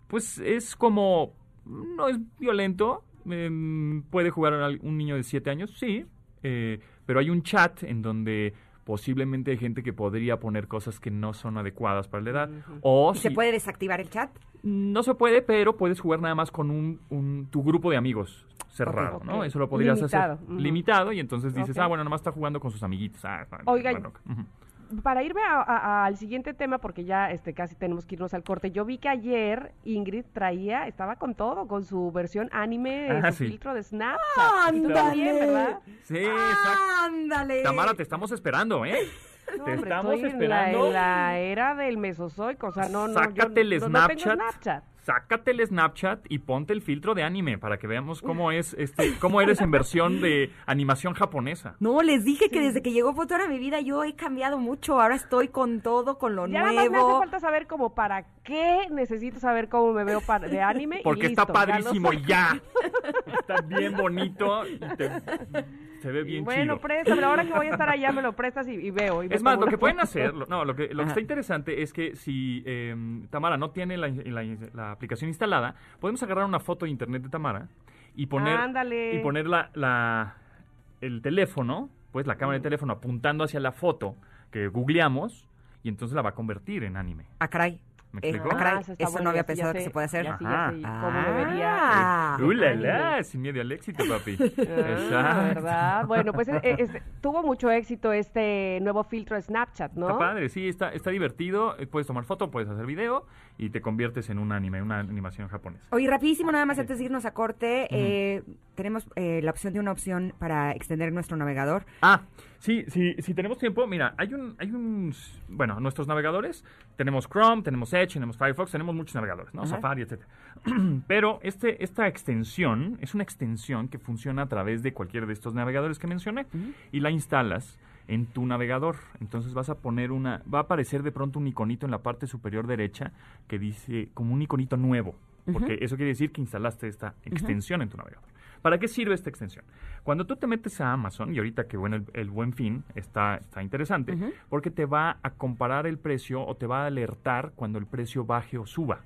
pues es como, no es violento, em, puede jugar un niño de 7 años, sí, eh, pero hay un chat en donde posiblemente hay gente que podría poner cosas que no son adecuadas para la edad. O ¿Y se puede desactivar el chat? no se puede, pero puedes jugar nada más con un, un- tu grupo de amigos cerrado. ¿no? Eso lo podrías Limitado, hacer limitado y entonces dices, ah, bueno, nada más está jugando con sus amiguitos. Ah, Oiga, bueno. Para irme a- a- al siguiente tema, porque ya este casi tenemos que irnos al corte, yo vi que ayer Ingrid traía, estaba con todo, con su versión anime, Ah, su sí. filtro de Snapchat. Y tú ¡Ándale! también, ¿verdad? Sí, exacto. ¡Ándale! Tamara, te estamos esperando, ¿eh? No, te hombre, estamos estoy en esperando. la, en la era del mesozoico, o sea, no, no, yo Sácate el no- no tengo Snapchat. Sácate el Snapchat y ponte el filtro de anime para que veamos cómo es este, cómo eres en versión de animación japonesa. No, les dije que desde que llegó Fotor a mi vida yo he cambiado mucho. Ahora estoy con todo, con lo Ya nada más me hace nuevo. falta saber como para qué necesito saber cómo me veo para- de anime. Porque está listo, ya padrísimo sé. y ya. Está bien bonito y te- se ve bien bueno, chido. préstamelo. Ahora que voy a estar allá, me lo prestas y, y veo. y Es más, lo que pueden hacer, lo- no, lo que, lo que está interesante es que si eh, Tamara no tiene la, la- la aplicación instalada, podemos agarrar una foto de internet de Tamara y poner, Ándale. y poner la, la- el teléfono, pues la cámara de teléfono apuntando hacia la foto que googleamos y entonces la va a convertir en anime. Ah, caray. ¿Me Eh, explico? ah, caray, eso no había pensado que sé, se puede hacer. ya sí, cómo. Ah. ¡Uh, la, la! Sin miedo al éxito, papi. Exacto. ¿verdad? Bueno, pues eh, tuvo mucho éxito este nuevo filtro de Snapchat, ¿no? Está padre, sí, está, está divertido. eh, Puedes tomar foto, puedes hacer video y te conviertes en un anime, una animación japonesa. Oye, rapidísimo, nada más antes de irnos a corte, eh, tenemos eh, la opción de una opción para extender nuestro navegador. Ah, sí, sí, si tenemos tiempo, mira, hay un, hay un, bueno, nuestros navegadores, tenemos Chrome, tenemos Edge, tenemos Firefox, tenemos muchos navegadores, ¿no? Ajá. Safari, etcétera. Pero este, esta extensión es una extensión que funciona a través de cualquiera de estos navegadores que mencioné y la instalas en tu navegador. Entonces vas a poner una, va a aparecer de pronto un iconito en la parte superior derecha que dice como un iconito nuevo, porque eso quiere decir que instalaste esta extensión en tu navegador. ¿Para qué sirve esta extensión? Cuando tú te metes a Amazon, y ahorita que bueno, el, el buen fin está, está interesante, porque te va a comparar el precio o te va a alertar cuando el precio baje o suba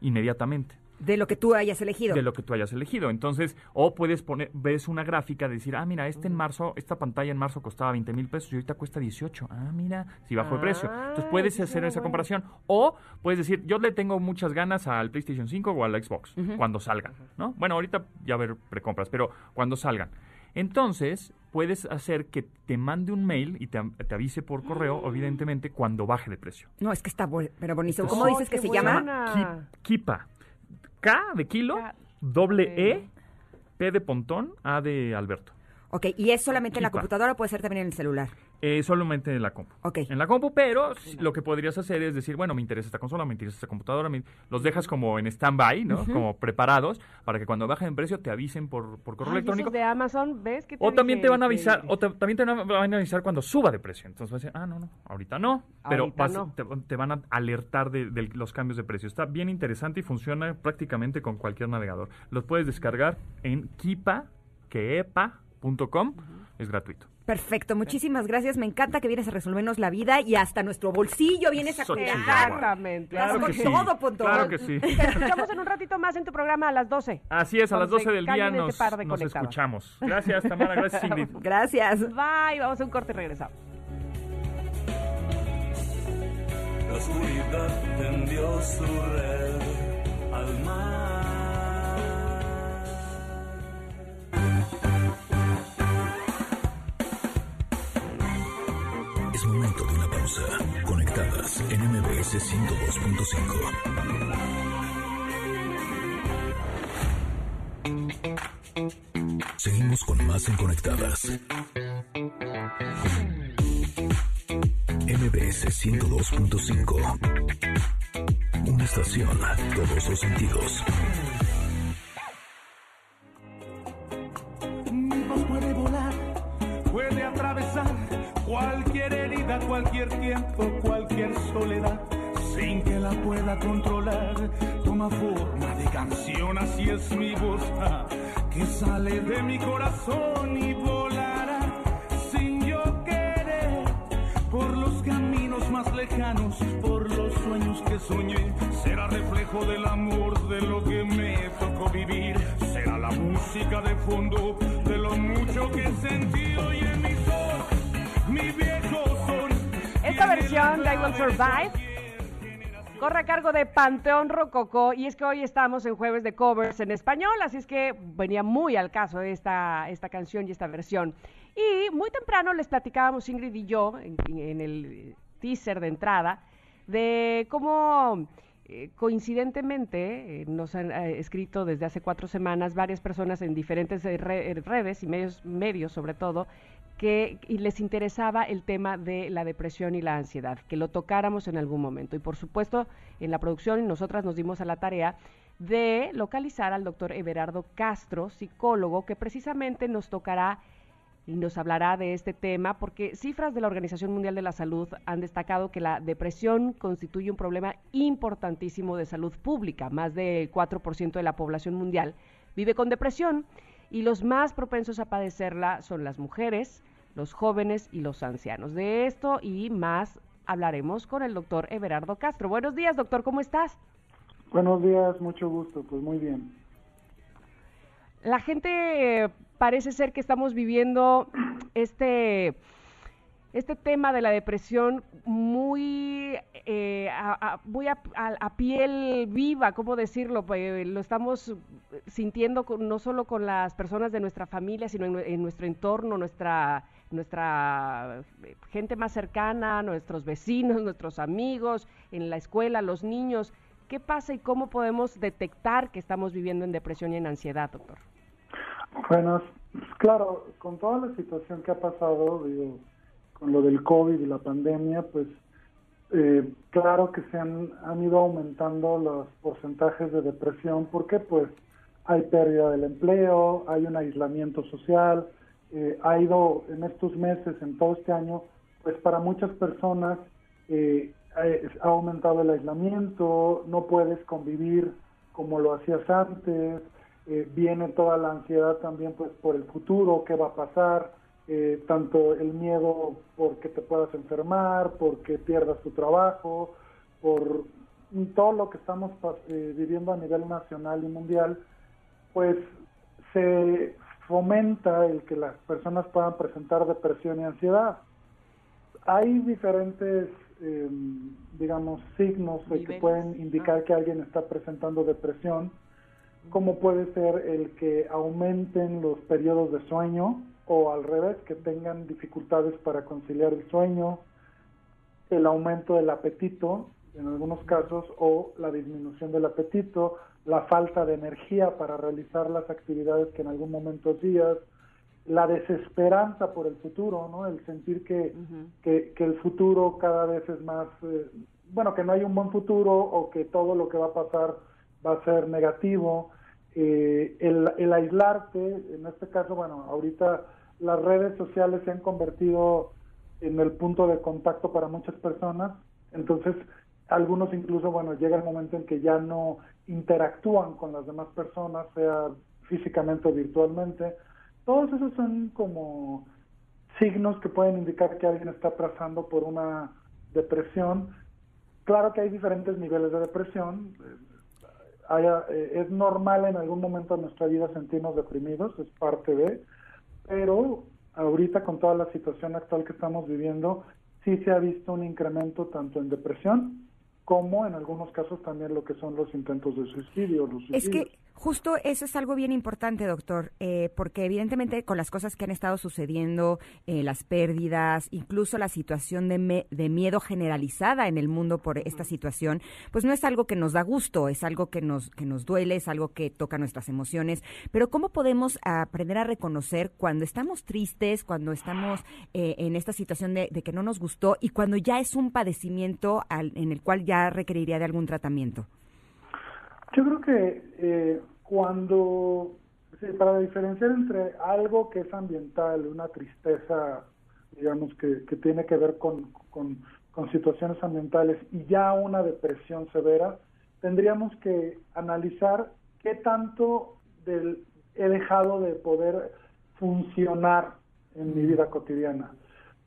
inmediatamente De lo que tú hayas elegido. de lo que tú hayas elegido. Entonces, o puedes poner, ves una gráfica de decir, ah, mira, este en marzo, esta pantalla en marzo costaba 20 mil pesos y ahorita cuesta 18. Ah, mira, si bajó el precio. Entonces Ah, puedes hacer esa bueno. comparación. O puedes decir, yo le tengo muchas ganas al PlayStation 5 o al Xbox cuando salgan, ¿no? Bueno, ahorita ya ver precompras, pero cuando salgan. Entonces, puedes hacer que te mande un mail y te, te avise por correo, evidentemente, cuando baje de precio. No, es que está pero. Esto ¿Cómo Oh, dices que se buena. llama? Ah. Ki- Kipa. K de kilo, K- doble. E, P de pontón, A de Alberto. Ok, y es solamente en la computadora o puede ser también en el celular. Eh, solamente en la compu. En la compu, pero lo que podrías hacer es decir, bueno, me interesa esta consola, me interesa esta computadora, me- los dejas como en stand-by, ¿no? Como preparados para que cuando bajen en precio te avisen por, por correo Ay, electrónico. de Amazon, ¿ves? que O también te van a que- avisar, o te- también te van a avisar cuando suba de precio. Entonces vas a decir, ah, no, no, ahorita no. Pero Ahorita vas- no. Te, te van a alertar de, de los cambios de precio. Está bien interesante y funciona prácticamente con cualquier navegador. Los puedes descargar en kipa, keepa.com. Es gratuito. Perfecto, muchísimas gracias. Me encanta que vienes a resolvernos la vida y hasta nuestro bolsillo vienes a cuidar. Exactamente. Claro con que sí. todo. Claro que sí. Te escuchamos en un ratito más en tu programa a las 12. Así es, a las Cuando se 12 del día nos, de escuchamos. Gracias, Tamara. Gracias, Ingrid. Gracias. Bye, vamos a un corte y regresamos. La oscuridad tendió su red al mar. Conectadas en MBS 102.5. Seguimos con más en Conectadas. MBS 102.5. Una estación todos los sentidos. De mi corazón y volará sin yo querer por los caminos más lejanos, por los sueños que soñé. Será reflejo del amor de lo que me tocó vivir. Será la música de fondo de lo mucho que sentí hoy en mi son, mi viejo son. Esta versión de I Will Survive corre a cargo de Panteón Rococó y es que hoy estamos en jueves de covers en español, así es que venía muy al caso esta, esta canción y esta versión. Y muy temprano les platicábamos Ingrid y yo en, el teaser de entrada de cómo eh, coincidentemente eh, nos han eh, escrito desde hace cuatro semanas varias personas en diferentes re- redes y medios, medios sobre todo que y les interesaba el tema de la depresión y la ansiedad, que lo tocáramos en algún momento. Y por supuesto, en la producción nosotras nos dimos a la tarea de localizar al doctor Everardo Castro, psicólogo, que precisamente nos tocará y nos hablará de este tema porque cifras de la Organización Mundial de la Salud han destacado que la depresión constituye un problema importantísimo de salud pública. Más del 4% de la población mundial vive con depresión y los más propensos a padecerla son las mujeres, los jóvenes y los ancianos. De esto y más hablaremos con el doctor Everardo Castro. Buenos días, doctor, ¿cómo estás? Buenos días, mucho gusto, pues muy bien. La gente eh, parece ser que estamos viviendo este, este tema de la depresión muy, eh, a, a- muy a, a- piel viva, ¿cómo decirlo? Eh, lo estamos sintiendo con- no solo con las personas de nuestra familia, sino en nuestro entorno, nuestra, nuestra eh, gente más cercana, nuestros vecinos, nuestros amigos, en la escuela, los niños. ¿Qué pasa y cómo podemos detectar que estamos viviendo en depresión y en ansiedad, doctor? Bueno, claro, con toda la situación que ha pasado, con lo del COVID y la pandemia, pues eh, claro que se han, han ido aumentando los porcentajes de depresión. ¿Por qué? Pues hay pérdida del empleo, hay un aislamiento social, eh, ha ido en estos meses, en todo este año, pues para muchas personas eh, eh, ha aumentado el aislamiento, no puedes convivir como lo hacías antes, eh, viene toda la ansiedad también pues por el futuro, qué va a pasar, tanto el miedo porque te puedas enfermar, porque pierdas tu trabajo, por todo lo que estamos viviendo a nivel nacional y mundial, pues se fomenta el que las personas puedan presentar depresión y ansiedad. Hay diferentes, eh, digamos, signos de que pueden indicar que alguien está presentando depresión, como puede ser el que aumenten los periodos de sueño o al revés, que tengan dificultades para conciliar el sueño, el aumento del apetito en algunos casos o la disminución del apetito, la falta de energía para realizar las actividades que en algún momento hacías, la desesperanza por el futuro, ¿no? El sentir que, que, que el futuro cada vez es más, eh, bueno, que no hay un buen futuro o que todo lo que va a pasar va a ser negativo, eh, el, el aislarte, en este caso, bueno, ahorita las redes sociales se han convertido en el punto de contacto para muchas personas, entonces algunos incluso, bueno, llega el momento en que ya no interactúan con las demás personas, sea físicamente o virtualmente. Todos esos son como signos que pueden indicar que alguien está pasando por una depresión. Claro que hay diferentes niveles de depresión. eh, haya- eh, es normal en algún momento de nuestra vida sentirnos deprimidos, es parte de, pero ahorita con toda la situación actual que estamos viviendo, sí se ha visto un incremento tanto en depresión como en algunos casos también lo que son los intentos de suicidio. Los Es suicidios. que justo eso es algo bien importante, doctor, eh, porque evidentemente con las cosas que han estado sucediendo, eh, las pérdidas, incluso la situación de, me- de miedo generalizada en el mundo por esta situación, pues no es algo que nos da gusto, es algo que nos, que nos duele, es algo que toca nuestras emociones, pero ¿cómo podemos aprender a reconocer cuando estamos tristes, cuando estamos eh, en esta situación de, de que no nos gustó y cuando ya es un padecimiento al- en el cual ya requeriría de algún tratamiento? Yo creo que eh, cuando, para diferenciar entre algo que es ambiental, una tristeza, digamos, que, que tiene que ver con, con, con situaciones ambientales y ya una depresión severa, tendríamos que analizar qué tanto del, he dejado de poder funcionar en mi vida cotidiana.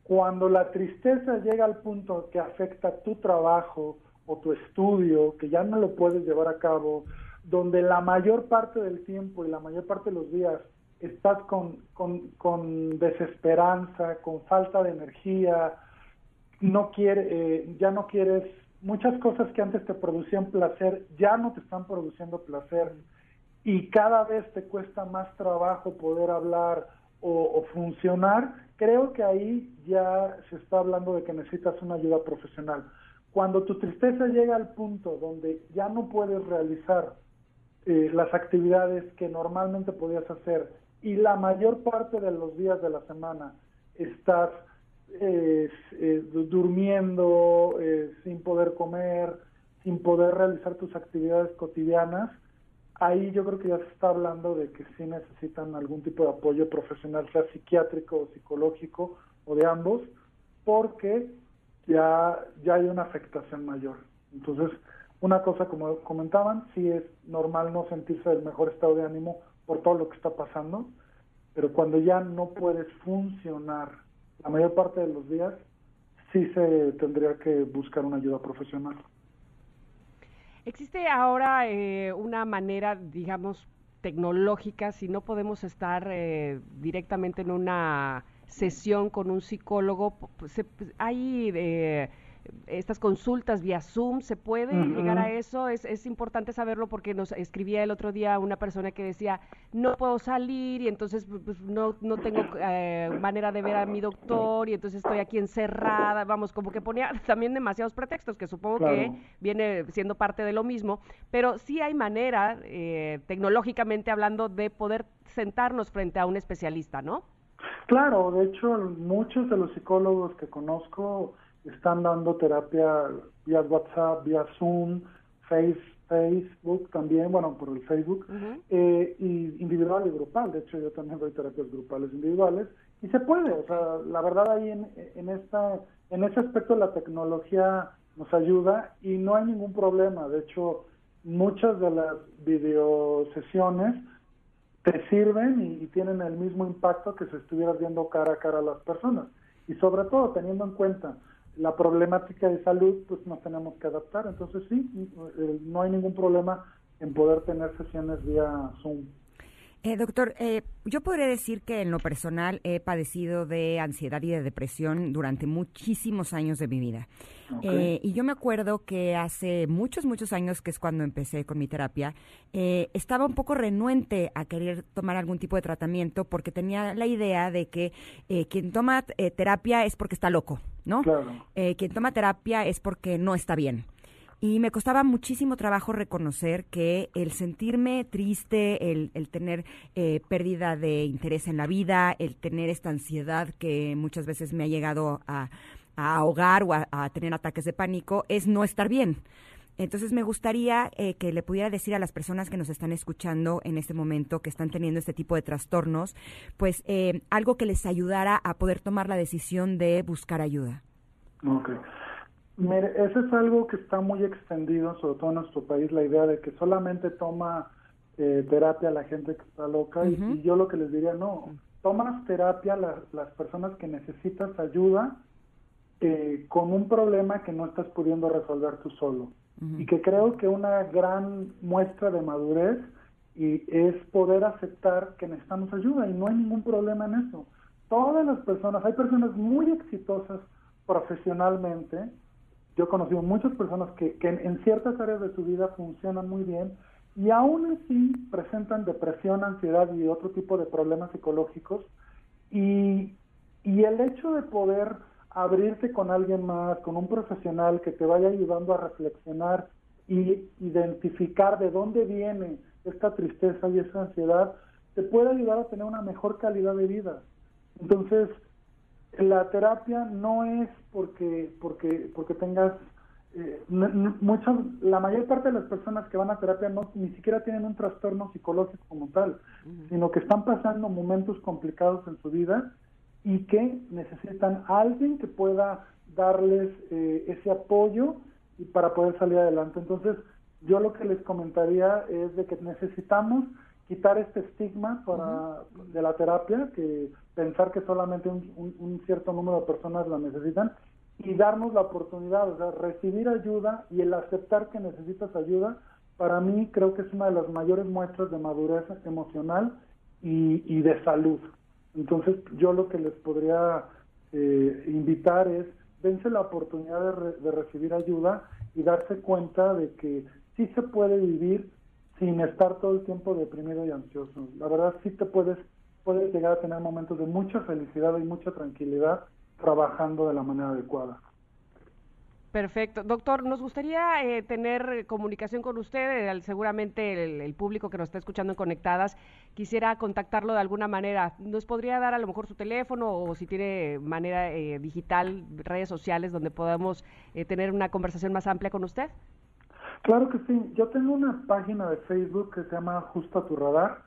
Cuando la tristeza llega al punto que afecta tu trabajo o tu estudio, que ya no lo puedes llevar a cabo, donde la mayor parte del tiempo y la mayor parte de los días estás con, con, con desesperanza, con falta de energía, no quiere, eh, ya no quieres, muchas cosas que antes te producían placer ya no te están produciendo placer y cada vez te cuesta más trabajo poder hablar o, o funcionar, creo que ahí ya se está hablando de que necesitas una ayuda profesional. Cuando tu tristeza llega al punto donde ya no puedes realizar eh, las actividades que normalmente podías hacer y la mayor parte de los días de la semana estás eh, eh, du- durmiendo, eh, sin poder comer, sin poder realizar tus actividades cotidianas, ahí yo creo que ya se está hablando de que sí necesitan algún tipo de apoyo profesional, sea psiquiátrico o psicológico o de ambos, porque ya, ya hay una afectación mayor. Entonces, una cosa como comentaban, sí es normal no sentirse del mejor estado de ánimo por todo lo que está pasando, pero cuando ya no puedes funcionar la mayor parte de los días, sí se tendría que buscar una ayuda profesional. ¿Existe ahora eh, una manera, digamos, tecnológica, si no podemos estar eh, directamente en una sesión con un psicólogo, p- se- hay eh, estas consultas vía Zoom, ¿se puede Ujú. llegar a eso? Es, es importante saberlo porque nos escribía el otro día una persona que decía, no puedo salir y entonces pues, no, no tengo eh, manera de ver a mi doctor y entonces estoy aquí encerrada, vamos, como que ponía también demasiados pretextos, que supongo que viene siendo parte de lo mismo, pero sí hay manera, eh, tecnológicamente hablando, de poder sentarnos frente a un especialista, ¿no? Claro, de hecho, muchos de los psicólogos que conozco están dando terapia vía WhatsApp, vía Zoom, Face, Facebook también, bueno, por el Facebook, eh, y individual y grupal. De hecho, yo también doy terapias grupales individuales y se puede. O sea, la verdad ahí en, en esta, en ese aspecto la tecnología nos ayuda y no hay ningún problema. De hecho, muchas de las videosesiones te sirven y, y tienen el mismo impacto que si estuvieras viendo cara a cara a las personas. Y sobre todo teniendo en cuenta la problemática de salud, pues nos tenemos que adaptar. Entonces sí, eh, no hay ningún problema en poder tener sesiones vía Zoom. Eh, doctor, eh, yo podría decir que en lo personal he padecido de ansiedad y de depresión durante muchísimos años de mi vida. Eh, y yo me acuerdo que hace muchos, muchos años, que es cuando empecé con mi terapia, eh, estaba un poco renuente a querer tomar algún tipo de tratamiento porque tenía la idea de que eh, quien toma eh, terapia es porque está loco, ¿no? Claro. Quien toma terapia es porque no está bien. Y me costaba muchísimo trabajo reconocer que el sentirme triste, el, el tener eh, pérdida de interés en la vida, el tener esta ansiedad que muchas veces me ha llegado a, ahogar o a, tener ataques de pánico, es no estar bien. Entonces me gustaría eh, que le pudiera decir a las personas que nos están escuchando en este momento, que están teniendo este tipo de trastornos, pues eh, algo que les ayudara a poder tomar la decisión de buscar ayuda. Mire, eso es algo que está muy extendido, sobre todo en nuestro país, la idea de que solamente toma eh, terapia la gente que está loca. y- yo lo que les diría, no, tomas terapia la- las personas que necesitas ayuda eh, con un problema que no estás pudiendo resolver tú solo. Y que creo que una gran muestra de madurez y es poder aceptar que necesitamos ayuda y no hay ningún problema en eso. Todas las personas, hay personas muy exitosas profesionalmente, yo he conocido muchas personas que, que en, ciertas áreas de su vida funcionan muy bien y aún así presentan depresión, ansiedad y otro tipo de problemas psicológicos y, y el hecho de poder abrirte con alguien más, con un profesional que te vaya ayudando a reflexionar y identificar de dónde viene esta tristeza y esa ansiedad, te puede ayudar a tener una mejor calidad de vida. Entonces, la terapia no es porque porque porque tengas eh, muchas la mayor parte de las personas que van a terapia no ni siquiera tienen un trastorno psicológico como tal sino que están pasando momentos complicados en su vida y que necesitan a alguien que pueda darles eh, ese apoyo y para poder salir adelante. Entonces yo lo que les comentaría es de que necesitamos quitar este estigma para, de la terapia, que pensar que solamente un, un- un cierto número de personas la necesitan y darnos la oportunidad, o sea, recibir ayuda y el aceptar que necesitas ayuda, para mí creo que es una de las mayores muestras de madurez emocional y, y de salud. Entonces yo lo que les podría eh, invitar es, dense la oportunidad de, re- de recibir ayuda y darse cuenta de que sí se puede vivir sin estar todo el tiempo deprimido y ansioso. La verdad sí te puedes puedes llegar a tener momentos de mucha felicidad y mucha tranquilidad trabajando de la manera adecuada. Perfecto. Doctor, nos gustaría eh, tener comunicación con usted. eh, seguramente el, público que nos está escuchando en Conectadas quisiera contactarlo de alguna manera. ¿Nos podría dar a lo mejor su teléfono o si tiene manera eh, digital, redes sociales donde podamos eh, tener una conversación más amplia con usted? Claro que sí. Yo tengo una página de Facebook que se llama Justo a tu Radar.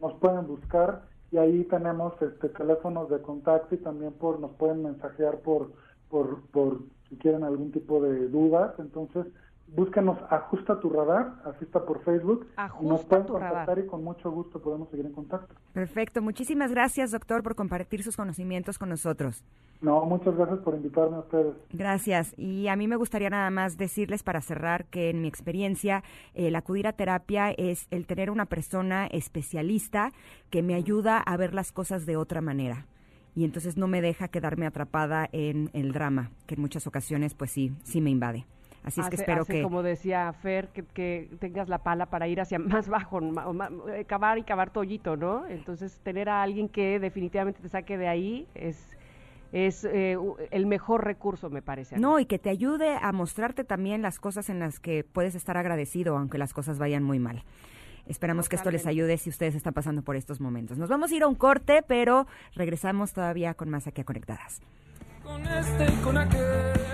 Nos pueden buscar y ahí tenemos este teléfonos de contacto y también por nos pueden mensajear por por por si quieren algún tipo de dudas. Entonces, búsquenos Ajusta tu Radar, así está por Facebook. y nos Ajusta pueden contactar radar. y con mucho gusto podemos seguir en contacto. Perfecto. Muchísimas gracias, doctor, por compartir sus conocimientos con nosotros. No, muchas gracias por invitarme a ustedes. Gracias. Y a mí me gustaría nada más decirles para cerrar que en mi experiencia el acudir a terapia es el tener una persona especialista que me ayuda a ver las cosas de otra manera. Y entonces no me deja quedarme atrapada en el drama, que en muchas ocasiones pues sí, sí me invade. Así es que espero hace, que... como decía Fer, que, que tengas la pala para ir hacia más bajo, eh, cavar y cavar tu hoyito, ¿no? Entonces, tener a alguien que definitivamente te saque de ahí es, es eh, el mejor recurso, me parece. No, y que te ayude a mostrarte también las cosas en las que puedes estar agradecido, aunque las cosas vayan muy mal. Esperamos que esto les ayude si ustedes están pasando por estos momentos. Nos vamos a ir a un corte, pero regresamos todavía con más aquí a Conectadas. Con este y con aquel.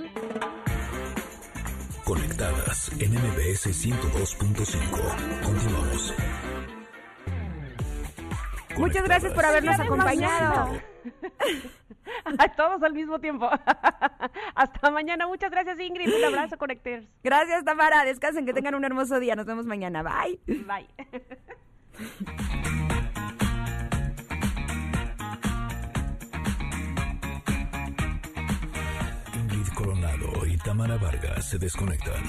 Conectadas en MBS 102.5. Continuamos. Muchas gracias por habernos acompañado. A todos al mismo tiempo. Hasta mañana. Muchas gracias, Ingrid. Un abrazo, Conecters. Gracias, Tamara. Descansen, que tengan un hermoso día. Nos vemos mañana. Bye. Bye. Tamara Vargas se desconectan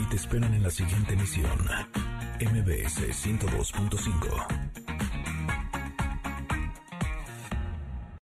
y te esperan en la siguiente emisión. MBS 102.5.